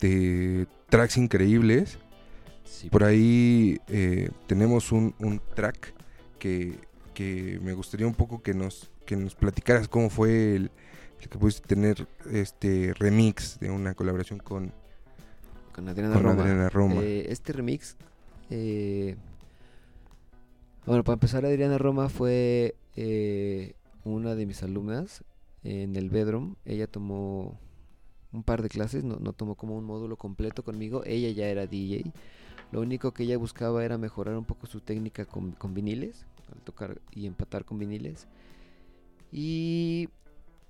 de tracks increíbles, Por ahí eh, tenemos un, un track que, que me gustaría un poco que nos, que nos platicaras cómo fue el, el que pudiste tener este remix de una colaboración con, Con Adriana con Roma. Adriana Roma. Eh, este remix, eh, bueno, para empezar, Adriana Roma fue eh, una de mis alumnas en el Bedroom. Ella tomó un par de clases, no, no tomó como un módulo completo conmigo. Ella ya era DJ. Lo único que ella buscaba era mejorar un poco su técnica con, con viniles, al tocar y empatar con viniles. Y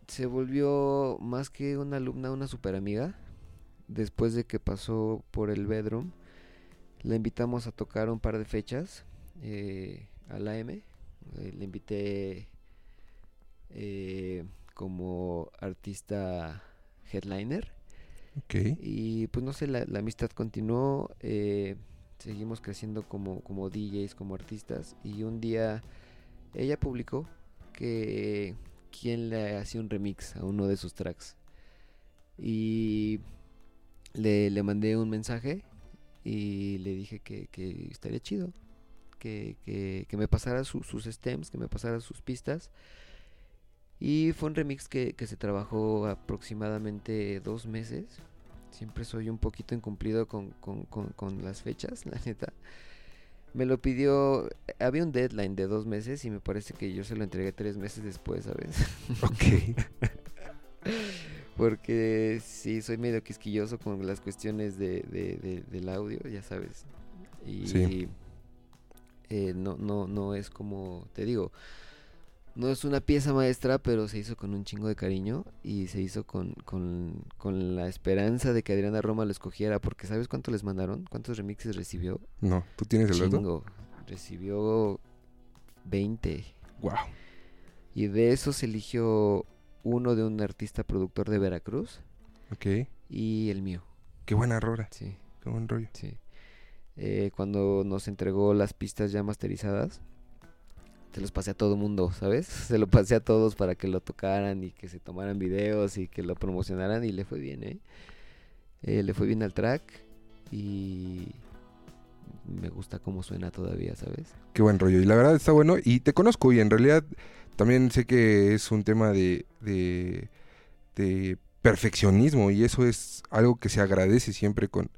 se volvió más que una alumna, una super amiga después de que pasó por el bedroom, la invitamos a tocar un par de fechas eh, al AM. Eh, le invité eh, como artista headliner. Ok. Y pues no sé, la, la amistad continuó. eh, seguimos creciendo como, como DJs, como artistas. Y un día ella publicó que quien le hacía un remix a uno de sus tracks. Y le, le mandé un mensaje y le dije que, que estaría chido. Que, que, que me pasara su- sus stems, que me pasara sus pistas. Y fue un remix que, que se trabajó aproximadamente dos meses. Siempre soy un poquito incumplido con, con, con, con las fechas, la neta. Me lo pidió, había un deadline de dos meses y me parece que yo se lo entregué tres meses después, ¿sabes? Ok. Porque sí, soy medio quisquilloso con las cuestiones de, de- de- del audio, ya sabes. Y Sí. eh, no, no, no es como, te digo, no es una pieza maestra, pero se hizo con un chingo de cariño y se hizo con, con, con la esperanza de que Adriana Roma lo escogiera, porque ¿sabes cuánto les mandaron? ¿Cuántos remixes recibió? No, ¿tú tienes el dato? Recibió 20. Wow. Y de esos eligió uno de un artista productor de Veracruz Ok. y el mío. Qué buena rola. Sí, Qué buen rollo. sí. Eh, cuando nos entregó las pistas ya masterizadas, se los pasé a todo mundo, ¿sabes? Se lo pasé a todos para que lo tocaran y que se tomaran videos y que lo promocionaran y le fue bien, ¿eh? Eh, le fue bien al track y me gusta cómo suena todavía, ¿sabes? Qué buen rollo. Y la verdad está bueno. Y te conozco y en realidad también sé que es un tema de, de, de perfeccionismo y eso es algo que se agradece siempre con,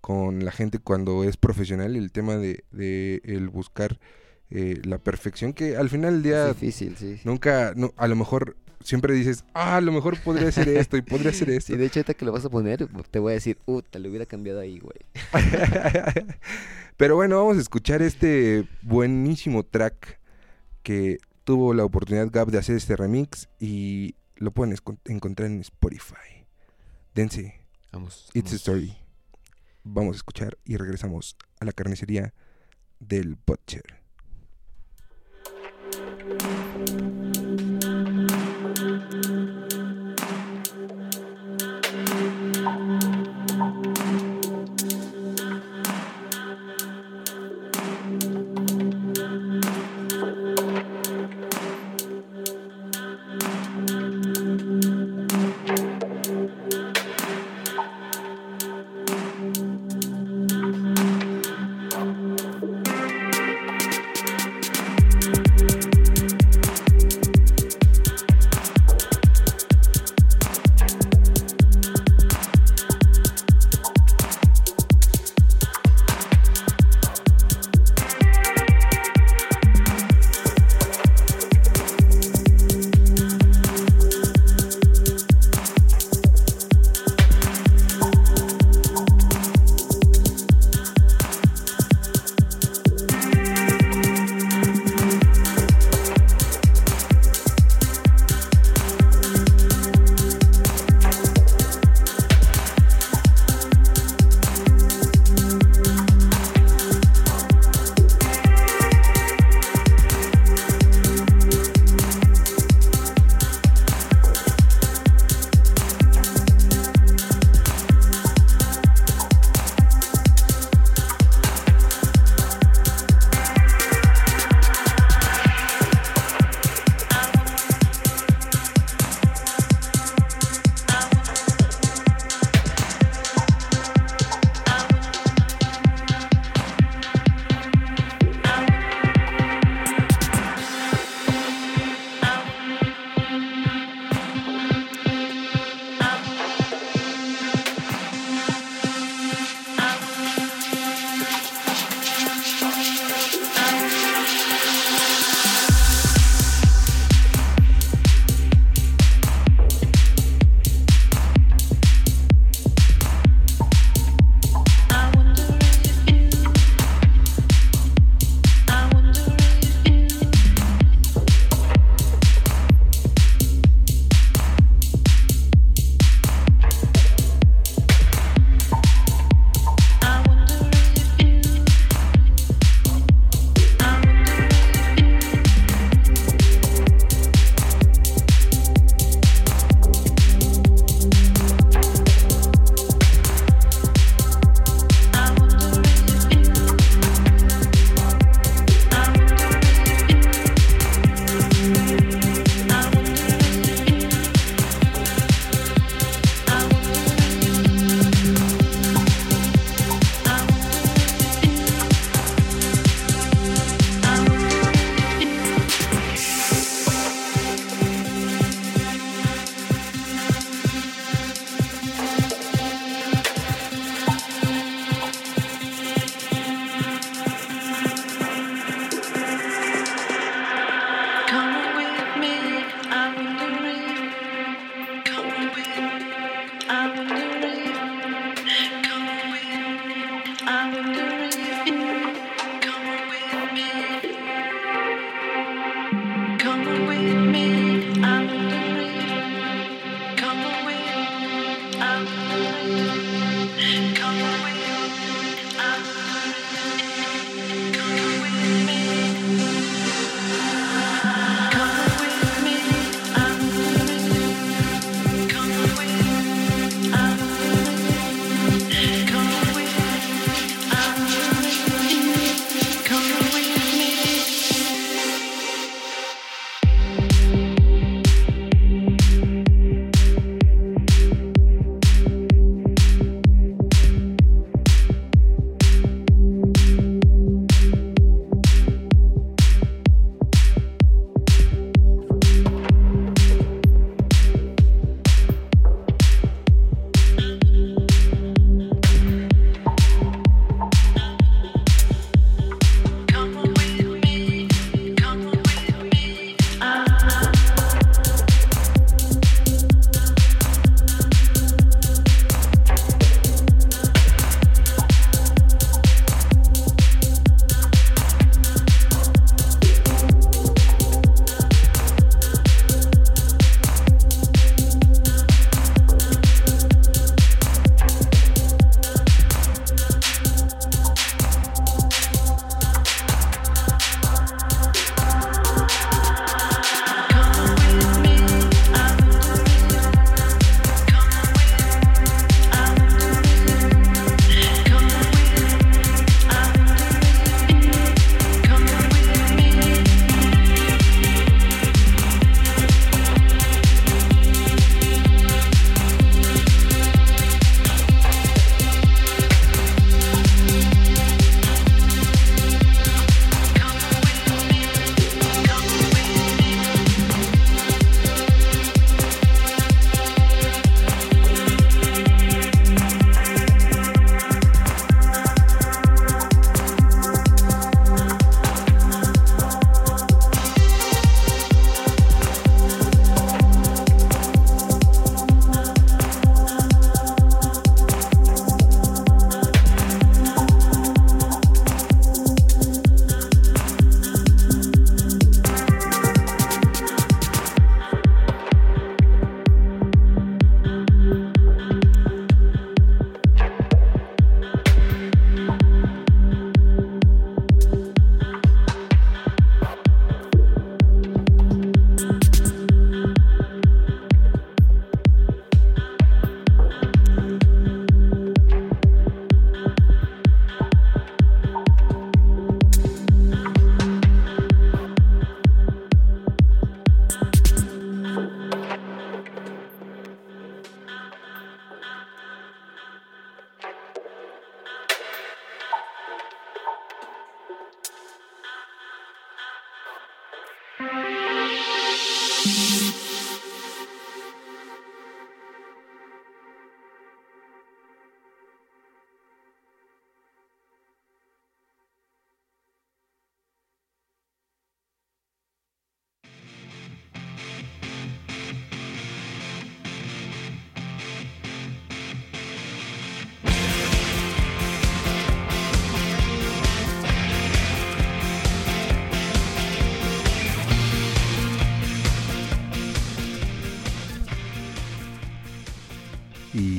con la gente cuando es profesional. El tema de, de el buscar eh, la perfección que al final del día Es difícil, sí. nunca, no, a lo mejor siempre dices, ah, a lo mejor podría hacer esto y podría hacer esto. Sí, de hecho, ahorita que lo vas a poner, te voy a decir, uh, te lo hubiera cambiado ahí, güey. Pero bueno, vamos a escuchar este buenísimo track que tuvo la oportunidad Gab de hacer este remix y lo pueden encontrar en Spotify. Dense, Vamos. It's a. Story. Vamos a escuchar y regresamos a la carnicería del Butcher.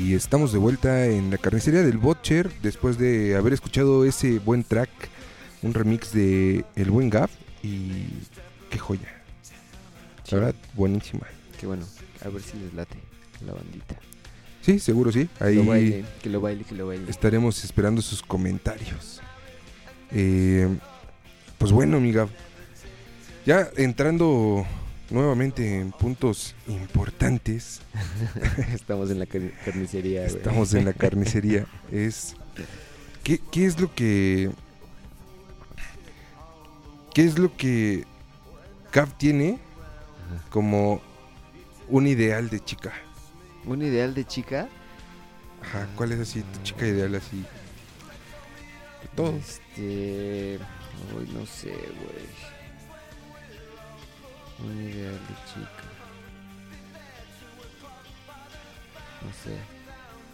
Y estamos de vuelta en la carnicería del Butcher después de haber escuchado ese buen track, un remix de El Buen Gap y qué joya. Sí. La verdad, buenísima. Que bueno, a ver si les late la bandita. Sí, seguro sí. Que Ahí lo baile, que lo baile, que lo baile. estaremos esperando sus comentarios. Eh, pues bueno, amiga. Ya entrando nuevamente en puntos importantes, Estamos en la car- carnicería, güey. estamos en la carnicería. Es. ¿qué, qué es lo que. ¿Qué es lo que Cav tiene como un ideal de chica? Un ideal de chica. Ajá, ¿cuál es así tu chica ideal así? De todo. Este. Uy, no sé, güey. Un ideal de chica. No sé,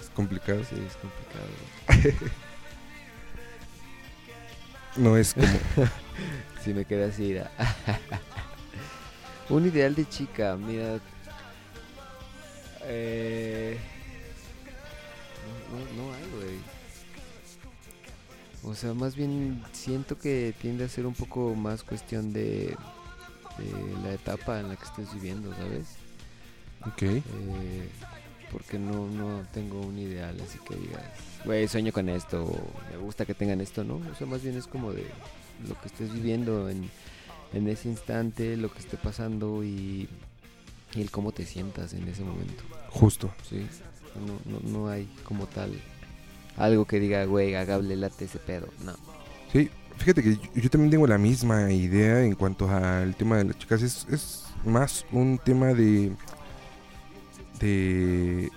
Es complicado. sí, es complicado. No es como. Si me queda así. Un ideal de chica, mira. Eh, no, no, no hay, güey. O sea, más bien siento que tiende a ser un poco más cuestión de, de la etapa en la que estés viviendo, ¿sabes? Ok. Eh, porque no, no tengo un ideal, así que digas, güey, sueño con esto, o me gusta que tengan esto, ¿no? O sea, más bien es como de lo que estés viviendo en, en ese instante, lo que esté pasando y, y el cómo te sientas en ese momento, Justo. ¿sí? No, no, no hay como tal algo que diga, güey, agable late ese pedo, no. Sí, fíjate que yo, yo también tengo la misma idea en cuanto al tema de las chicas. Es, es más un tema de. de.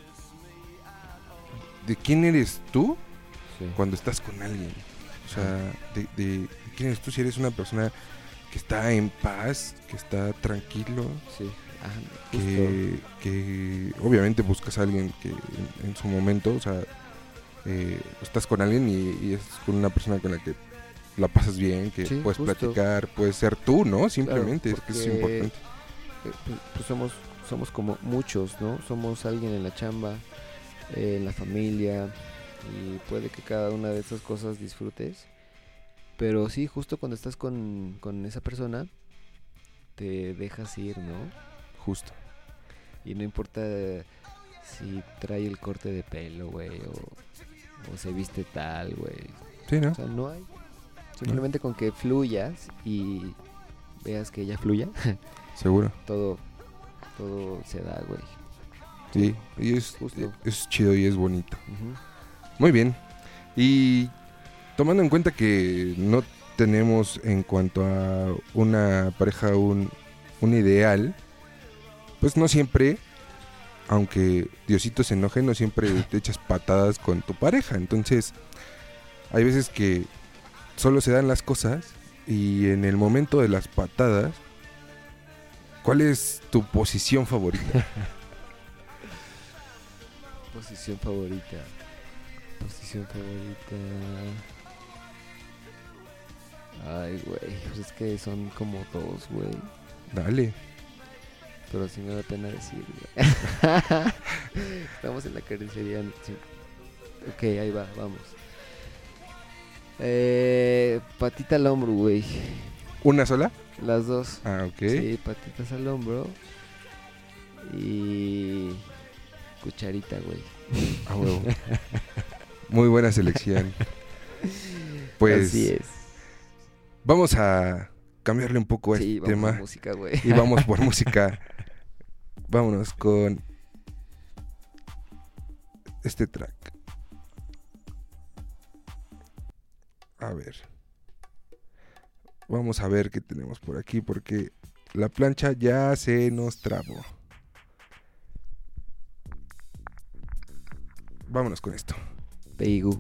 de quién eres tú Sí. cuando estás con alguien. O sea, de, de quién eres tú si eres una persona que está en paz, que está tranquilo, Sí, ajá, justo. que, que obviamente buscas a alguien que en, en su momento, o sea, eh, estás con alguien y, y es con una persona con la que la pasas bien, que Sí, puedes justo. platicar, puedes ser tú, ¿no? Simplemente, es que es importante. eh, pues, pues somos somos como muchos, ¿no? Somos alguien en la chamba, eh, en la familia y puede que cada una de esas cosas disfrutes. Pero sí, justo cuando estás con, con esa persona, te dejas ir, ¿no? Justo. Y no importa si trae el corte de pelo, güey, o, o se viste tal, güey. Sí, ¿no? O sea, no hay. Simplemente con que fluyas y veas que ella fluya, Seguro. todo, todo se da, güey. Sí, y es, Justo. es chido y es bonito. Muy bien. Y tomando en cuenta que no tenemos en cuanto a una pareja un, un ideal, pues no siempre, aunque Diosito se enoje, no siempre te echas patadas con tu pareja. Entonces, hay veces que solo se dan las cosas y en el momento de las patadas, ¿cuál es tu posición favorita? Posición favorita. Posición favorita. Ay, güey, pues es que son como dos, güey. Dale. Pero sí me da pena decir, güey. Estamos en la carnicería. Ok, ahí va, vamos. Eh, patita al hombro, güey. ¿Una sola? Las dos. Ah, ok. Sí, patitas al hombro. Y. Cucharita, güey. A huevo. Muy buena selección. Pues Así es. vamos a cambiarle un poco Sí, este vamos tema música, güey. y vamos por música. Vámonos con este track. A ver. Vamos a ver qué tenemos por aquí porque la plancha ya se nos trabó. Vámonos con esto. Peigu.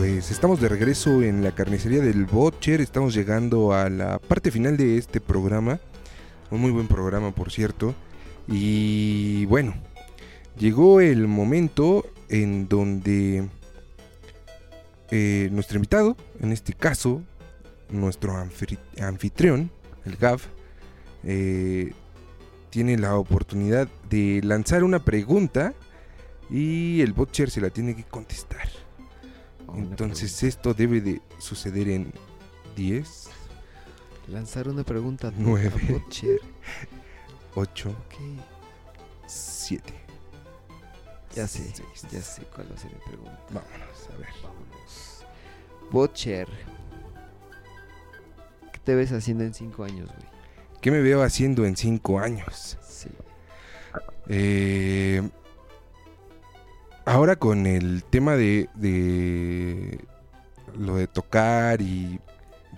Pues estamos de regreso en la carnicería del Butcher. Estamos llegando a la parte final de este programa. Un muy buen programa, por cierto. Y bueno, llegó el momento en donde eh, nuestro invitado, en este caso, nuestro anfitrión, el Gav, eh, tiene la oportunidad de lanzar una pregunta y el Butcher se la tiene que contestar. Entonces esto debe de suceder en 10, pregunta. Lanzar una pregunta. a Nueve. Butcher. 8, Ok, 7. Ya sé, ya sé cuál va a ser mi pregunta. Vámonos, a ver. Vámonos. Butcher. ¿Qué te ves haciendo en cinco años, güey? ¿Qué me veo haciendo en 5 años? Sí. Eh, ahora con el tema de, de lo de tocar y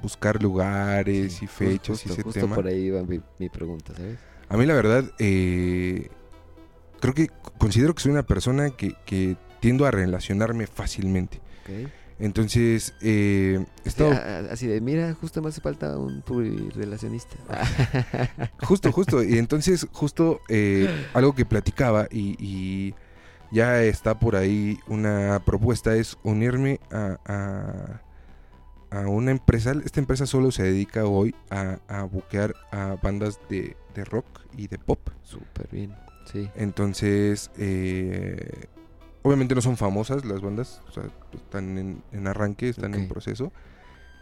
buscar lugares y fechas y ese justo tema. por ahí va mi, mi pregunta, ¿sabes? A mí la verdad, eh, creo que considero que soy una persona que, que tiendo a relacionarme fácilmente. Entonces, eh, he estado- así de, mira, justo me hace falta un relacionista. justo, justo, y entonces justo eh, algo que platicaba y, y ya está por ahí una propuesta es unirme a, a, a una empresa. Esta empresa solo se dedica hoy a, a buquear a bandas de, de rock y de pop. Súper bien, sí. Entonces, eh, obviamente no son famosas las bandas, o sea, están en, en arranque, están en proceso.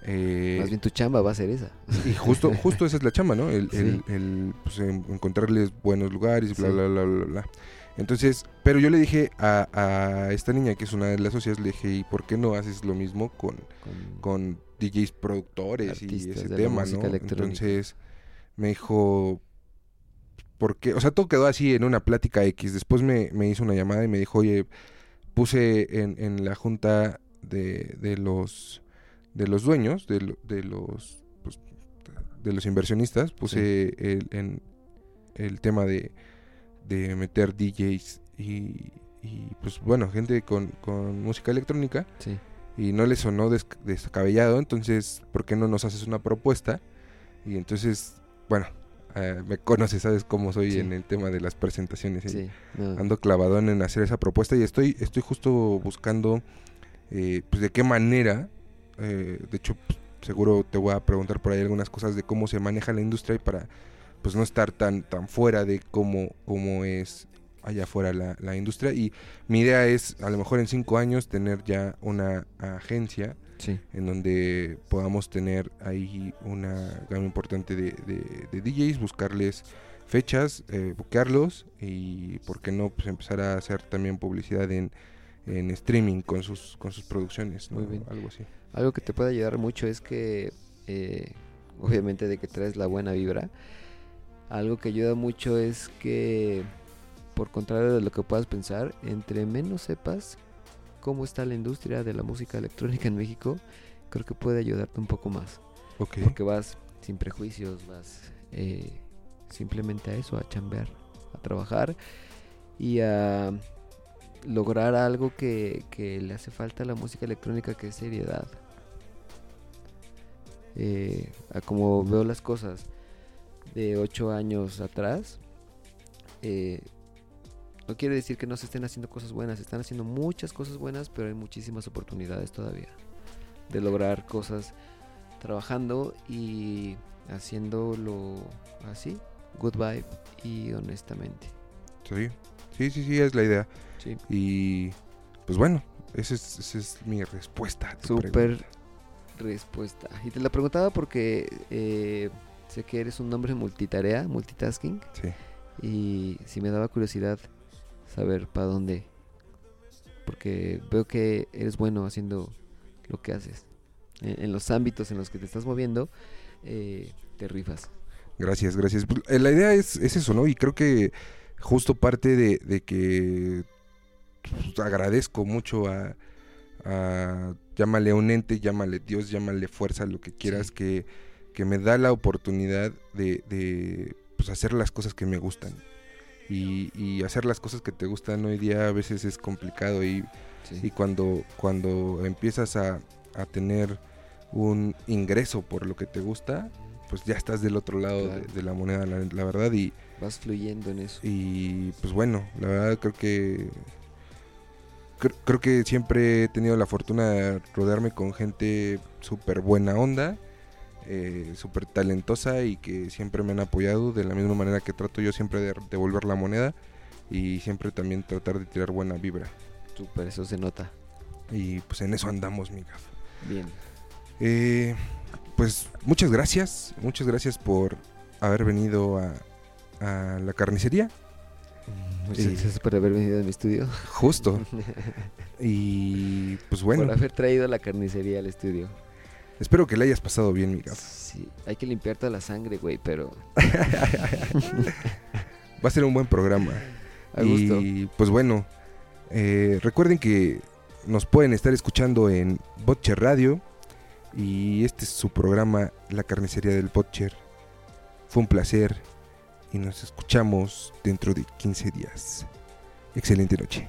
Eh, Más bien tu chamba va a ser esa. y justo, justo esa es la chamba, ¿no? El, Sí. el- el, pues, en- encontrarles buenos lugares, bla, Sí. bla, bla, bla, bla. Entonces, pero yo le dije a, a esta niña, que es una de las socias, le dije, ¿y por qué no haces lo mismo con, Con, con DJs productores y ese de tema, ¿no? Entonces, me dijo, ¿por qué? O sea, todo quedó así en una plática X. Después me, me hizo una llamada y me dijo, oye, puse en, en la junta de, de los de los dueños, de, de los pues, de los inversionistas, puse el, en el tema de, de meter DJs y, y, pues bueno, gente con, con música electrónica sí. y no le sonó des- descabellado, entonces, ¿por qué no nos haces una propuesta? Y entonces, bueno, eh, me conoces, sabes cómo soy Sí. en el tema de las presentaciones. ¿eh? Sí, no, Ando clavado en hacer esa propuesta y estoy, estoy justo buscando, eh, pues, de qué manera, eh, de hecho, pues, seguro te voy a preguntar por ahí algunas cosas de cómo se maneja la industria y para, pues, no estar tan, tan fuera de cómo, cómo es allá afuera la, la industria. Y mi idea es, a lo mejor en cinco años, tener ya una agencia sí. en donde podamos tener ahí una gama importante de, de- de DJs, buscarles fechas, eh, buquearlos y, ¿por qué no?, pues empezar a hacer también publicidad en, en streaming con sus, con sus producciones, ¿no? Muy bien. Algo así. Algo que te puede ayudar mucho es que, eh, obviamente, de que traes la buena vibra. Algo que ayuda mucho es que, por contrario de lo que puedas pensar, entre menos sepas cómo está la industria de la música electrónica en México, creo que puede ayudarte un poco más. Porque vas sin prejuicios, vas eh, simplemente a eso, a chambear, a trabajar y a lograr algo que, que le hace falta a la música electrónica, que es seriedad. Eh, a como veo las cosas de ocho años atrás, eh, no quiere decir que no se estén haciendo cosas buenas, se están haciendo muchas cosas buenas, pero hay muchísimas oportunidades todavía de lograr cosas trabajando y haciéndolo así, good vibe y honestamente. Sí, sí, sí, sí, es la idea. Sí. Y, pues bueno, esa es, esa es mi respuesta Súper respuesta. Y te la preguntaba porque eh, sé que eres un hombre multitarea, multitasking, Sí. y si me daba curiosidad saber para dónde. Porque veo que eres bueno haciendo lo que haces. En, en los ámbitos en los que te estás moviendo, eh, te rifas. Gracias, gracias. Pues, eh, La idea es, es eso, ¿no? Y creo que justo parte de, de que pues, agradezco mucho a, a- llámale a un ente, llámale Dios, llámale fuerza, lo que quieras, Sí. que, que me da la oportunidad de, de, pues, hacer las cosas que me gustan. Y, y hacer las cosas que te gustan hoy día a veces es complicado y, Sí. y cuando, cuando empiezas a, a tener un ingreso por lo que te gusta, pues ya estás del otro lado de- Claro. de, la moneda, la, la verdad. Y, Vas fluyendo en eso. y pues bueno, la verdad creo que cre- creo que siempre he tenido la fortuna de rodearme con gente súper buena onda, eh, súper talentosa y que siempre me han apoyado de la misma manera que trato yo siempre de devolver la moneda y siempre también tratar de tirar buena vibra. Súper, eso se nota. Y pues en eso andamos, mi gaf. Bien. Eh, pues muchas gracias, muchas gracias por haber venido a, a la carnicería. Muchas Sí. gracias por haber venido a mi estudio. Justo. Y pues bueno, Por haber traído la carnicería al estudio. Espero que le hayas pasado bien, mi gaf. Sí, hay que limpiar toda la sangre, güey, pero Va a ser un buen programa. a gusto. Y pues bueno, Eh, recuerden que nos pueden estar escuchando en Botcher Radio. Y este es su programa, La Carnicería del Botcher. Fue un placer. Y nos escuchamos dentro de 15 días. Excelente noche.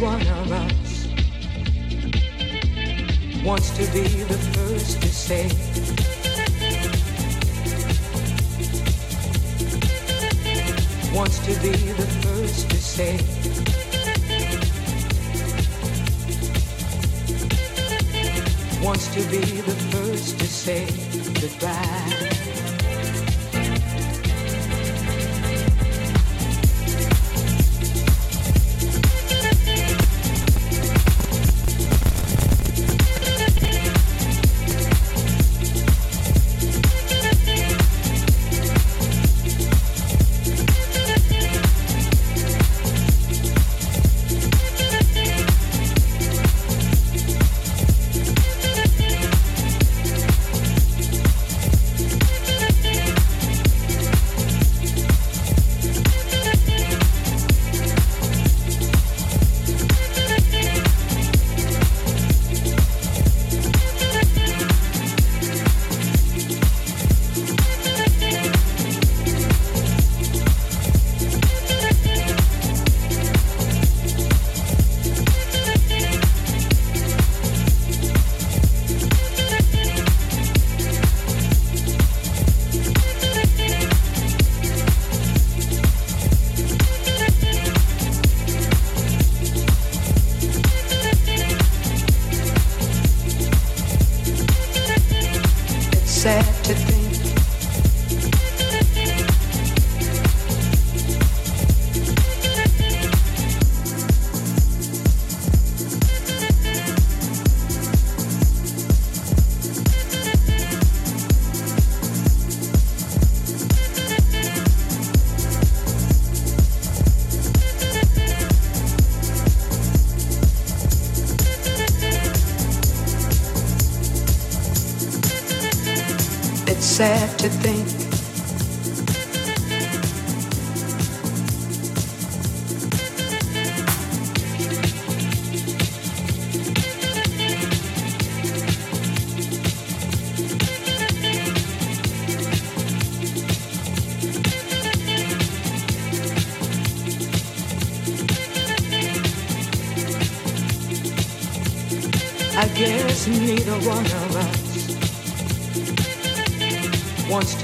one.